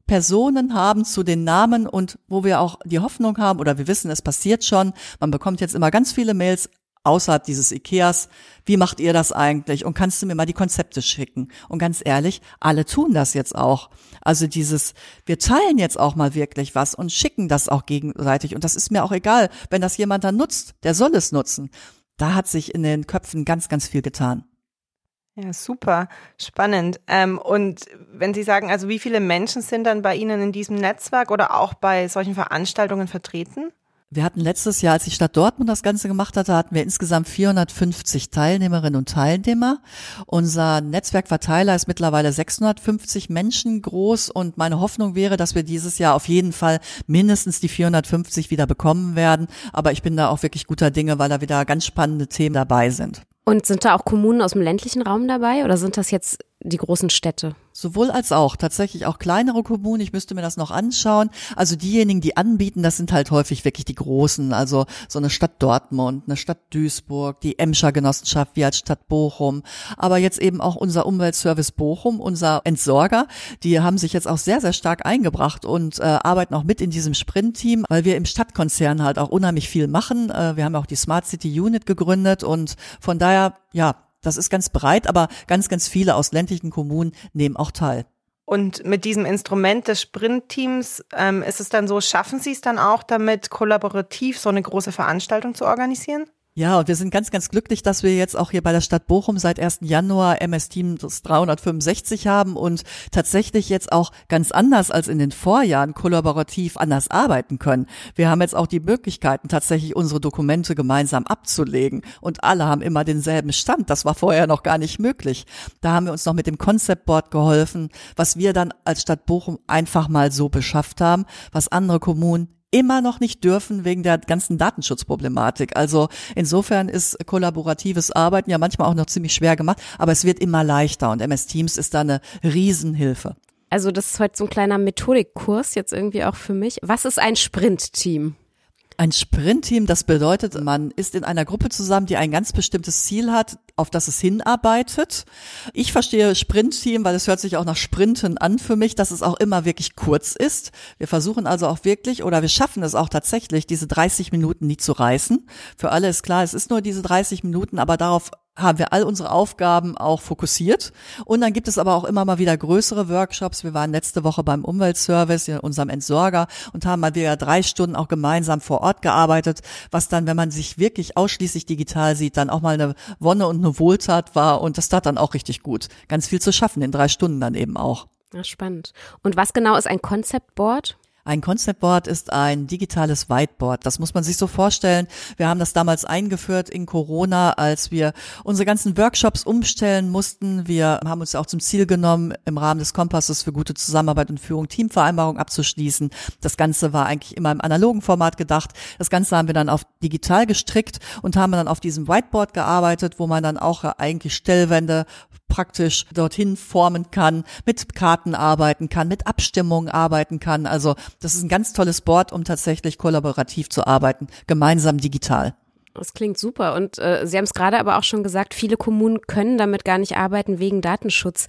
Speaker 2: Personen haben zu den Namen und wo wir auch die Hoffnung haben oder wir wissen, es passiert schon. Man bekommt jetzt immer ganz viele Mails außerhalb dieses Ikeas. Wie macht ihr das eigentlich? Und kannst du mir mal die Konzepte schicken? Und ganz ehrlich, alle tun das jetzt auch. Also dieses, wir teilen jetzt auch mal wirklich was und schicken das auch gegenseitig. Und das ist mir auch egal, wenn das jemand dann nutzt, der soll es nutzen. Da hat sich in den Köpfen ganz, ganz viel getan.
Speaker 4: Ja, super, spannend. Ähm, und wenn Sie sagen, also wie viele Menschen sind dann bei Ihnen in diesem Netzwerk oder auch bei solchen Veranstaltungen vertreten?
Speaker 2: Wir hatten letztes Jahr, als die Stadt Dortmund das Ganze gemacht hatte, hatten wir insgesamt 450 Teilnehmerinnen und Teilnehmer. Unser Netzwerkverteiler ist mittlerweile 650 Menschen groß und meine Hoffnung wäre, dass wir dieses Jahr auf jeden Fall mindestens die 450 wieder bekommen werden. Aber ich bin da auch wirklich guter Dinge, weil da wieder ganz spannende Themen dabei sind.
Speaker 3: Und sind da auch Kommunen aus dem ländlichen Raum dabei oder sind das jetzt die großen Städte?
Speaker 2: Sowohl als auch. Tatsächlich auch kleinere Kommunen. Ich müsste mir das noch anschauen. Also diejenigen, die anbieten, das sind halt häufig wirklich die großen. Also so eine Stadt Dortmund, eine Stadt Duisburg, die Emscher Genossenschaft, wie als Stadt Bochum. Aber jetzt eben auch unser Umweltservice Bochum, unser Entsorger. Die haben sich jetzt auch sehr, sehr stark eingebracht und äh, arbeiten auch mit in diesem Sprintteam, weil wir im Stadtkonzern halt auch unheimlich viel machen. Äh, wir haben auch die Smart City Unit gegründet und von daher, ja, das ist ganz breit, aber ganz, ganz viele aus ländlichen Kommunen nehmen auch teil.
Speaker 4: Und mit diesem Instrument des Sprintteams ähm, ist es dann so, schaffen Sie es dann auch damit, kollaborativ so eine große Veranstaltung zu organisieren?
Speaker 2: Ja, und wir sind ganz, ganz glücklich, dass wir jetzt auch hier bei der Stadt Bochum seit 1. Januar MS Team 365 haben und tatsächlich jetzt auch ganz anders als in den Vorjahren kollaborativ anders arbeiten können. Wir haben jetzt auch die Möglichkeiten, tatsächlich unsere Dokumente gemeinsam abzulegen und alle haben immer denselben Stand. Das war vorher noch gar nicht möglich. Da haben wir uns noch mit dem Concept Board geholfen, was wir dann als Stadt Bochum einfach mal so beschafft haben, was andere Kommunen immer noch nicht dürfen wegen der ganzen Datenschutzproblematik. Also insofern ist kollaboratives Arbeiten ja manchmal auch noch ziemlich schwer gemacht, aber es wird immer leichter und MS Teams ist da eine Riesenhilfe.
Speaker 3: Also das ist heute so ein kleiner Methodikkurs jetzt irgendwie auch für mich. Was ist ein Sprintteam?
Speaker 2: Ein Sprintteam, das bedeutet, man ist in einer Gruppe zusammen, die ein ganz bestimmtes Ziel hat, auf das es hinarbeitet. Ich verstehe Sprintteam, weil es hört sich auch nach Sprinten an für mich, dass es auch immer wirklich kurz ist. Wir versuchen also auch wirklich oder wir schaffen es auch tatsächlich, diese 30 Minuten nie zu reißen. Für alle ist klar, es ist nur diese 30 Minuten, aber darauf haben wir all unsere Aufgaben auch fokussiert. Und dann gibt es aber auch immer mal wieder größere Workshops. Wir waren letzte Woche beim Umweltservice, in unserem Entsorger und haben mal wieder drei Stunden auch gemeinsam vor Ort gearbeitet, was dann, wenn man sich wirklich ausschließlich digital sieht, dann auch mal eine Wonne und eine Wohltat war. Und das tat dann auch richtig gut. Ganz viel zu schaffen in drei Stunden dann eben auch.
Speaker 3: Ja, spannend. Und was genau ist ein Concept Board?
Speaker 2: Ein Conceptboard ist ein digitales Whiteboard. Das muss man sich so vorstellen. Wir haben das damals eingeführt in Corona, als wir unsere ganzen Workshops umstellen mussten. Wir haben uns auch zum Ziel genommen, im Rahmen des Kompasses für gute Zusammenarbeit und Führung Teamvereinbarung abzuschließen. Das Ganze war eigentlich immer im analogen Format gedacht. Das Ganze haben wir dann auf digital gestrickt und haben dann auf diesem Whiteboard gearbeitet, wo man dann auch eigentlich Stellwände praktisch dorthin formen kann, mit Karten arbeiten kann, mit Abstimmungen arbeiten kann. Also das ist ein ganz tolles Board, um tatsächlich kollaborativ zu arbeiten, gemeinsam digital.
Speaker 3: Das klingt super. Und äh, Sie haben es gerade aber auch schon gesagt, viele Kommunen können damit gar nicht arbeiten wegen Datenschutz.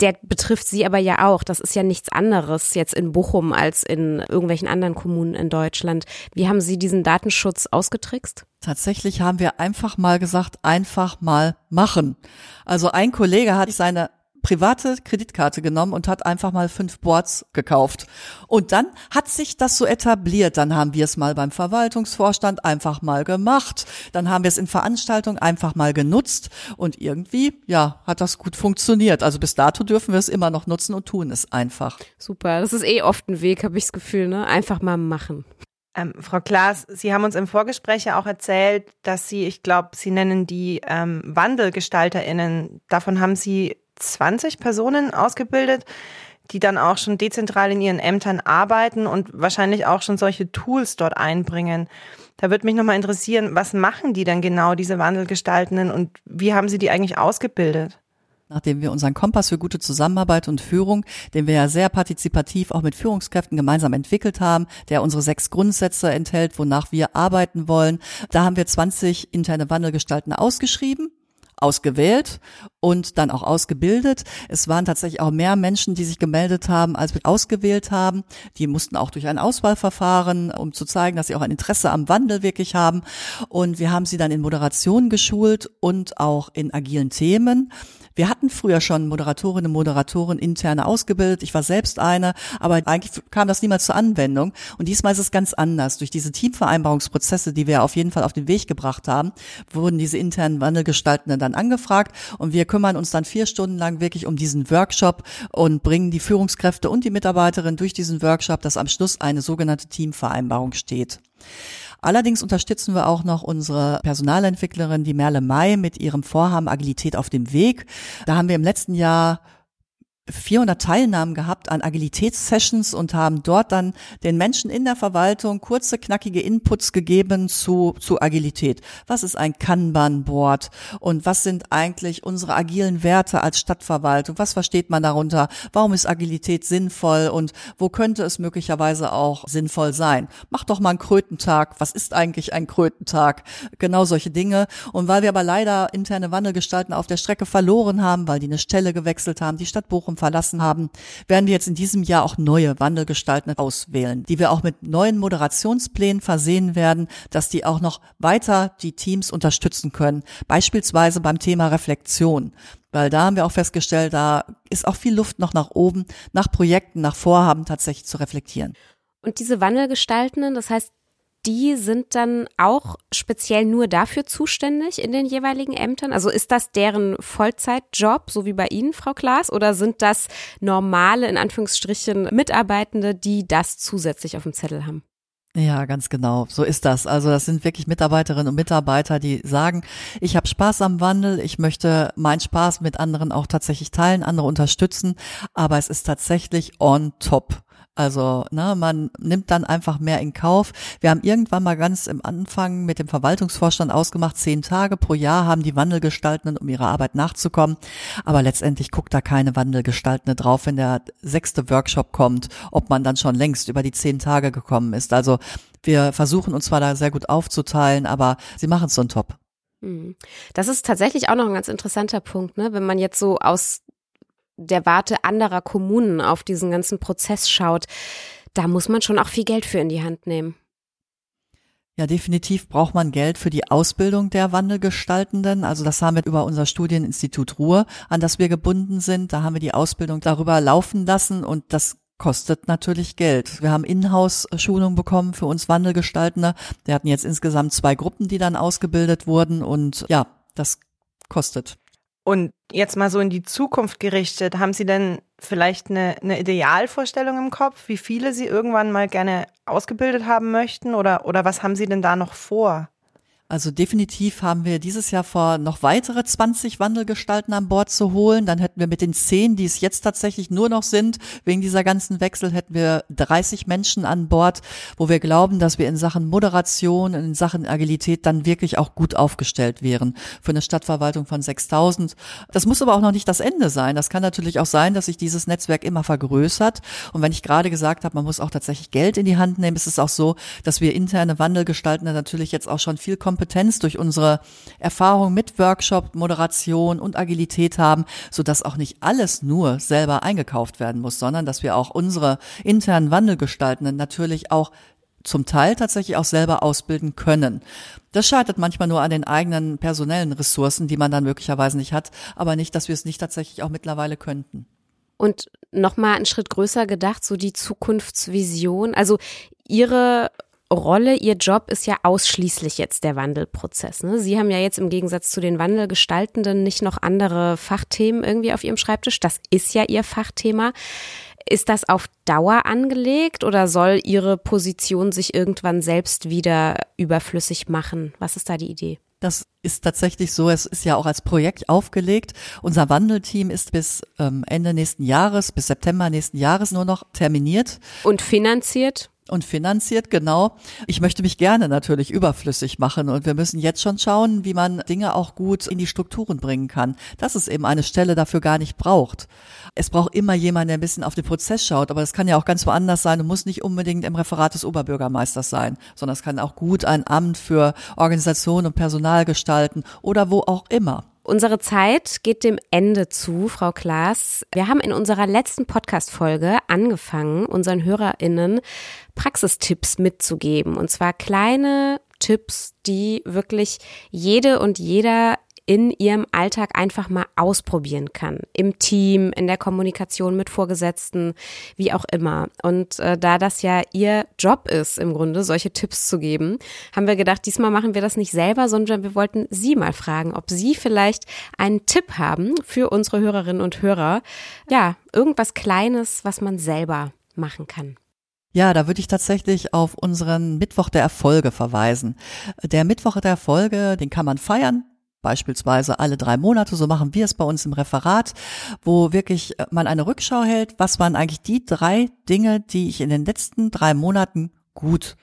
Speaker 3: Der betrifft Sie aber ja auch. Das ist ja nichts anderes jetzt in Bochum als in irgendwelchen anderen Kommunen in Deutschland. Wie haben Sie diesen Datenschutz ausgetrickst?
Speaker 2: Tatsächlich haben wir einfach mal gesagt, einfach mal machen. Also ein Kollege hat seine private Kreditkarte genommen und hat einfach mal fünf Boards gekauft. Und dann hat sich das so etabliert. Dann haben wir es mal beim Verwaltungsvorstand einfach mal gemacht. Dann haben wir es in Veranstaltungen einfach mal genutzt. Und irgendwie, ja, hat das gut funktioniert. Also bis dato dürfen wir es immer noch nutzen und tun es einfach.
Speaker 3: Super. Das ist eh oft ein Weg, habe ich das Gefühl, ne? Einfach mal machen.
Speaker 4: Ähm, Frau Klaas, Sie haben uns im Vorgespräch ja auch erzählt, dass Sie, ich glaube, Sie nennen die ähm, WandelgestalterInnen, davon haben Sie 20 Personen ausgebildet, die dann auch schon dezentral in ihren Ämtern arbeiten und wahrscheinlich auch schon solche Tools dort einbringen. Da würde mich nochmal interessieren, was machen die denn genau, diese Wandelgestaltenden, und wie haben Sie die eigentlich ausgebildet?
Speaker 2: nachdem wir unseren Kompass für gute Zusammenarbeit und Führung, den wir ja sehr partizipativ auch mit Führungskräften gemeinsam entwickelt haben, der unsere sechs Grundsätze enthält, wonach wir arbeiten wollen. Da haben wir 20 interne Wandelgestalten ausgeschrieben ausgewählt und dann auch ausgebildet. Es waren tatsächlich auch mehr Menschen, die sich gemeldet haben, als wir ausgewählt haben. Die mussten auch durch ein Auswahlverfahren, um zu zeigen, dass sie auch ein Interesse am Wandel wirklich haben. Und wir haben sie dann in Moderation geschult und auch in agilen Themen. Wir hatten früher schon Moderatorinnen und Moderatoren interne ausgebildet. Ich war selbst eine, aber eigentlich kam das niemals zur Anwendung. Und diesmal ist es ganz anders. Durch diese Teamvereinbarungsprozesse, die wir auf jeden Fall auf den Weg gebracht haben, wurden diese internen Wandelgestaltenden dann angefragt und wir kümmern uns dann vier Stunden lang wirklich um diesen Workshop und bringen die Führungskräfte und die Mitarbeiterin durch diesen Workshop, dass am Schluss eine sogenannte Teamvereinbarung steht. Allerdings unterstützen wir auch noch unsere Personalentwicklerin, die Merle May, mit ihrem Vorhaben Agilität auf dem Weg. Da haben wir im letzten Jahr 400 Teilnahmen gehabt an Agilitätssessions und haben dort dann den Menschen in der Verwaltung kurze, knackige Inputs gegeben zu, zu Agilität. Was ist ein Kanban-Board und was sind eigentlich unsere agilen Werte als Stadtverwaltung? Was versteht man darunter? Warum ist Agilität sinnvoll und wo könnte es möglicherweise auch sinnvoll sein? Mach doch mal einen Krötentag. Was ist eigentlich ein Krötentag? Genau solche Dinge. Und weil wir aber leider interne Wandelgestalten auf der Strecke verloren haben, weil die eine Stelle gewechselt haben, die Stadt Bochum verlassen haben, werden wir jetzt in diesem Jahr auch neue Wandelgestalten auswählen, die wir auch mit neuen Moderationsplänen versehen werden, dass die auch noch weiter die Teams unterstützen können. Beispielsweise beim Thema Reflexion. Weil da haben wir auch festgestellt, da ist auch viel Luft noch nach oben, nach Projekten, nach Vorhaben tatsächlich zu reflektieren.
Speaker 3: Und diese Wandelgestaltenden, das heißt, die sind dann auch speziell nur dafür zuständig in den jeweiligen Ämtern? Also ist das deren Vollzeitjob, so wie bei Ihnen, Frau Klaas, oder sind das normale, in Anführungsstrichen, Mitarbeitende, die das zusätzlich auf dem Zettel haben?
Speaker 2: Ja, ganz genau. So ist das. Also das sind wirklich Mitarbeiterinnen und Mitarbeiter, die sagen, ich habe Spaß am Wandel, ich möchte meinen Spaß mit anderen auch tatsächlich teilen, andere unterstützen, aber es ist tatsächlich on top. Also ne, man nimmt dann einfach mehr in Kauf. Wir haben irgendwann mal ganz im Anfang mit dem Verwaltungsvorstand ausgemacht, zehn Tage pro Jahr haben die Wandelgestaltenden, um ihrer Arbeit nachzukommen. Aber letztendlich guckt da keine Wandelgestaltende drauf, wenn der sechste Workshop kommt, ob man dann schon längst über die zehn Tage gekommen ist. Also wir versuchen uns zwar da sehr gut aufzuteilen, aber sie machen es so ein Top.
Speaker 3: Hm. Das ist tatsächlich auch noch ein ganz interessanter Punkt, ne? wenn man jetzt so aus der Warte anderer Kommunen auf diesen ganzen Prozess schaut, da muss man schon auch viel Geld für in die Hand nehmen.
Speaker 2: Ja, definitiv braucht man Geld für die Ausbildung der Wandelgestaltenden. Also das haben wir über unser Studieninstitut Ruhr, an das wir gebunden sind. Da haben wir die Ausbildung darüber laufen lassen und das kostet natürlich Geld. Wir haben Inhouse-Schulung bekommen für uns Wandelgestaltende. Wir hatten jetzt insgesamt zwei Gruppen, die dann ausgebildet wurden und ja, das kostet.
Speaker 4: Und jetzt mal so in die Zukunft gerichtet, haben Sie denn vielleicht eine, eine Idealvorstellung im Kopf, wie viele Sie irgendwann mal gerne ausgebildet haben möchten oder, oder was haben Sie denn da noch vor?
Speaker 2: Also definitiv haben wir dieses Jahr vor, noch weitere 20 Wandelgestalten an Bord zu holen. Dann hätten wir mit den 10, die es jetzt tatsächlich nur noch sind, wegen dieser ganzen Wechsel, hätten wir 30 Menschen an Bord, wo wir glauben, dass wir in Sachen Moderation, in Sachen Agilität dann wirklich auch gut aufgestellt wären für eine Stadtverwaltung von 6000. Das muss aber auch noch nicht das Ende sein. Das kann natürlich auch sein, dass sich dieses Netzwerk immer vergrößert. Und wenn ich gerade gesagt habe, man muss auch tatsächlich Geld in die Hand nehmen, ist es auch so, dass wir interne Wandelgestalten natürlich jetzt auch schon viel Kompetenz durch unsere Erfahrung mit Workshop, Moderation und Agilität haben, so dass auch nicht alles nur selber eingekauft werden muss, sondern dass wir auch unsere internen Wandelgestaltenden natürlich auch zum Teil tatsächlich auch selber ausbilden können. Das scheitert manchmal nur an den eigenen personellen Ressourcen, die man dann möglicherweise nicht hat, aber nicht, dass wir es nicht tatsächlich auch mittlerweile könnten.
Speaker 3: Und nochmal einen Schritt größer gedacht, so die Zukunftsvision. Also Ihre Rolle, Ihr Job ist ja ausschließlich jetzt der Wandelprozess. Ne? Sie haben ja jetzt im Gegensatz zu den Wandelgestaltenden nicht noch andere Fachthemen irgendwie auf Ihrem Schreibtisch. Das ist ja Ihr Fachthema. Ist das auf Dauer angelegt oder soll Ihre Position sich irgendwann selbst wieder überflüssig machen? Was ist da die Idee?
Speaker 2: Das ist tatsächlich so. Es ist ja auch als Projekt aufgelegt. Unser Wandelteam ist bis ähm, Ende nächsten Jahres, bis September nächsten Jahres nur noch terminiert.
Speaker 3: Und finanziert?
Speaker 2: Und finanziert, genau. Ich möchte mich gerne natürlich überflüssig machen und wir müssen jetzt schon schauen, wie man Dinge auch gut in die Strukturen bringen kann, dass es eben eine Stelle dafür gar nicht braucht. Es braucht immer jemand, der ein bisschen auf den Prozess schaut, aber es kann ja auch ganz woanders sein und muss nicht unbedingt im Referat des Oberbürgermeisters sein, sondern es kann auch gut ein Amt für Organisation und Personal gestalten oder wo auch immer.
Speaker 3: Unsere Zeit geht dem Ende zu, Frau Klaas. Wir haben in unserer letzten Podcast-Folge angefangen, unseren HörerInnen Praxistipps mitzugeben. Und zwar kleine Tipps, die wirklich jede und jeder in ihrem Alltag einfach mal ausprobieren kann. Im Team, in der Kommunikation mit Vorgesetzten, wie auch immer. Und äh, da das ja ihr Job ist, im Grunde solche Tipps zu geben, haben wir gedacht, diesmal machen wir das nicht selber, sondern wir wollten Sie mal fragen, ob Sie vielleicht einen Tipp haben für unsere Hörerinnen und Hörer. Ja, irgendwas Kleines, was man selber machen kann.
Speaker 2: Ja, da würde ich tatsächlich auf unseren Mittwoch der Erfolge verweisen. Der Mittwoch der Erfolge, den kann man feiern beispielsweise alle drei Monate, so machen wir es bei uns im Referat, wo wirklich äh, man eine Rückschau hält, was waren eigentlich die drei Dinge, die ich in den letzten drei Monaten gut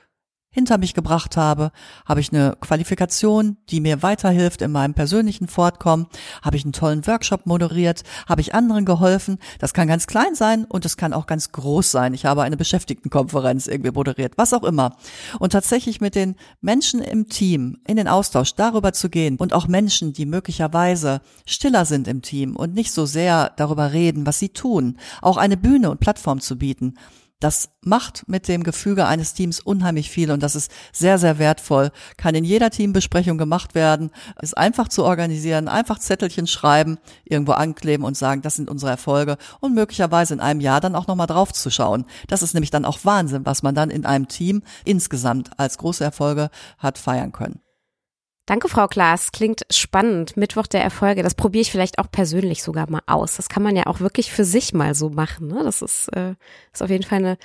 Speaker 2: hinter mich gebracht habe? Habe ich eine Qualifikation, die mir weiterhilft in meinem persönlichen Fortkommen? Habe ich einen tollen Workshop moderiert? Habe ich anderen geholfen? Das kann ganz klein sein und es kann auch ganz groß sein. Ich habe eine Beschäftigtenkonferenz irgendwie moderiert, was auch immer. Und tatsächlich mit den Menschen im Team in den Austausch darüber zu gehen und auch Menschen, die möglicherweise stiller sind im Team und nicht so sehr darüber reden, was sie tun, auch eine Bühne und Plattform zu bieten das macht mit dem Gefüge eines Teams unheimlich viel und das ist sehr, sehr wertvoll. Kann in jeder Teambesprechung gemacht werden, ist einfach zu organisieren, einfach Zettelchen schreiben, irgendwo ankleben und sagen, das sind unsere Erfolge und möglicherweise in einem Jahr dann auch nochmal drauf zu schauen. Das ist nämlich dann auch Wahnsinn, was man dann in einem Team insgesamt als große Erfolge hat feiern können.
Speaker 3: Danke, Frau Klaas. Klingt spannend. Mittwoch der Erfolge. Das probiere ich vielleicht auch persönlich sogar mal aus. Das kann man ja auch wirklich für sich mal so machen. Ne? Das ist, äh, ist auf jeden Fall eine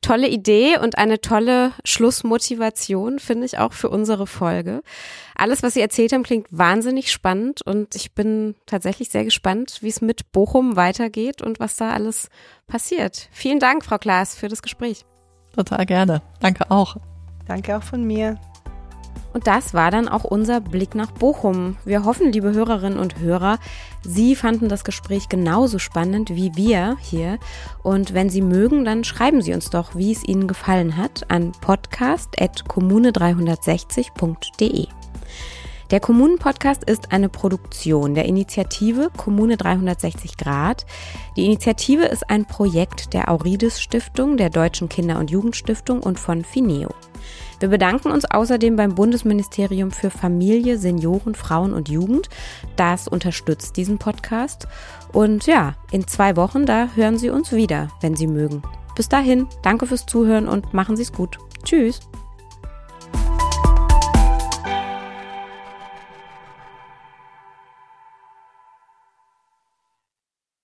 Speaker 3: tolle Idee und eine tolle Schlussmotivation, finde ich auch für unsere Folge. Alles, was Sie erzählt haben, klingt wahnsinnig spannend und ich bin tatsächlich sehr gespannt, wie es mit Bochum weitergeht und was da alles passiert. Vielen Dank, Frau Klaas, für das Gespräch.
Speaker 2: Total gerne. Danke auch.
Speaker 4: Danke auch von mir.
Speaker 3: Und das war dann auch unser Blick nach Bochum. Wir hoffen, liebe Hörerinnen und Hörer, Sie fanden das Gespräch genauso spannend wie wir hier. Und wenn Sie mögen, dann schreiben Sie uns doch, wie es Ihnen gefallen hat, an podcast.kommune360.de. Der Kommunenpodcast ist eine Produktion der Initiative Kommune 360 Grad. Die Initiative ist ein Projekt der Aurides Stiftung, der Deutschen Kinder- und Jugendstiftung und von Fineo. Wir bedanken uns außerdem beim Bundesministerium für Familie, Senioren, Frauen und Jugend. Das unterstützt diesen Podcast. Und ja, in zwei Wochen, da hören Sie uns wieder, wenn Sie mögen. Bis dahin, danke fürs Zuhören und machen Sie es gut. Tschüss.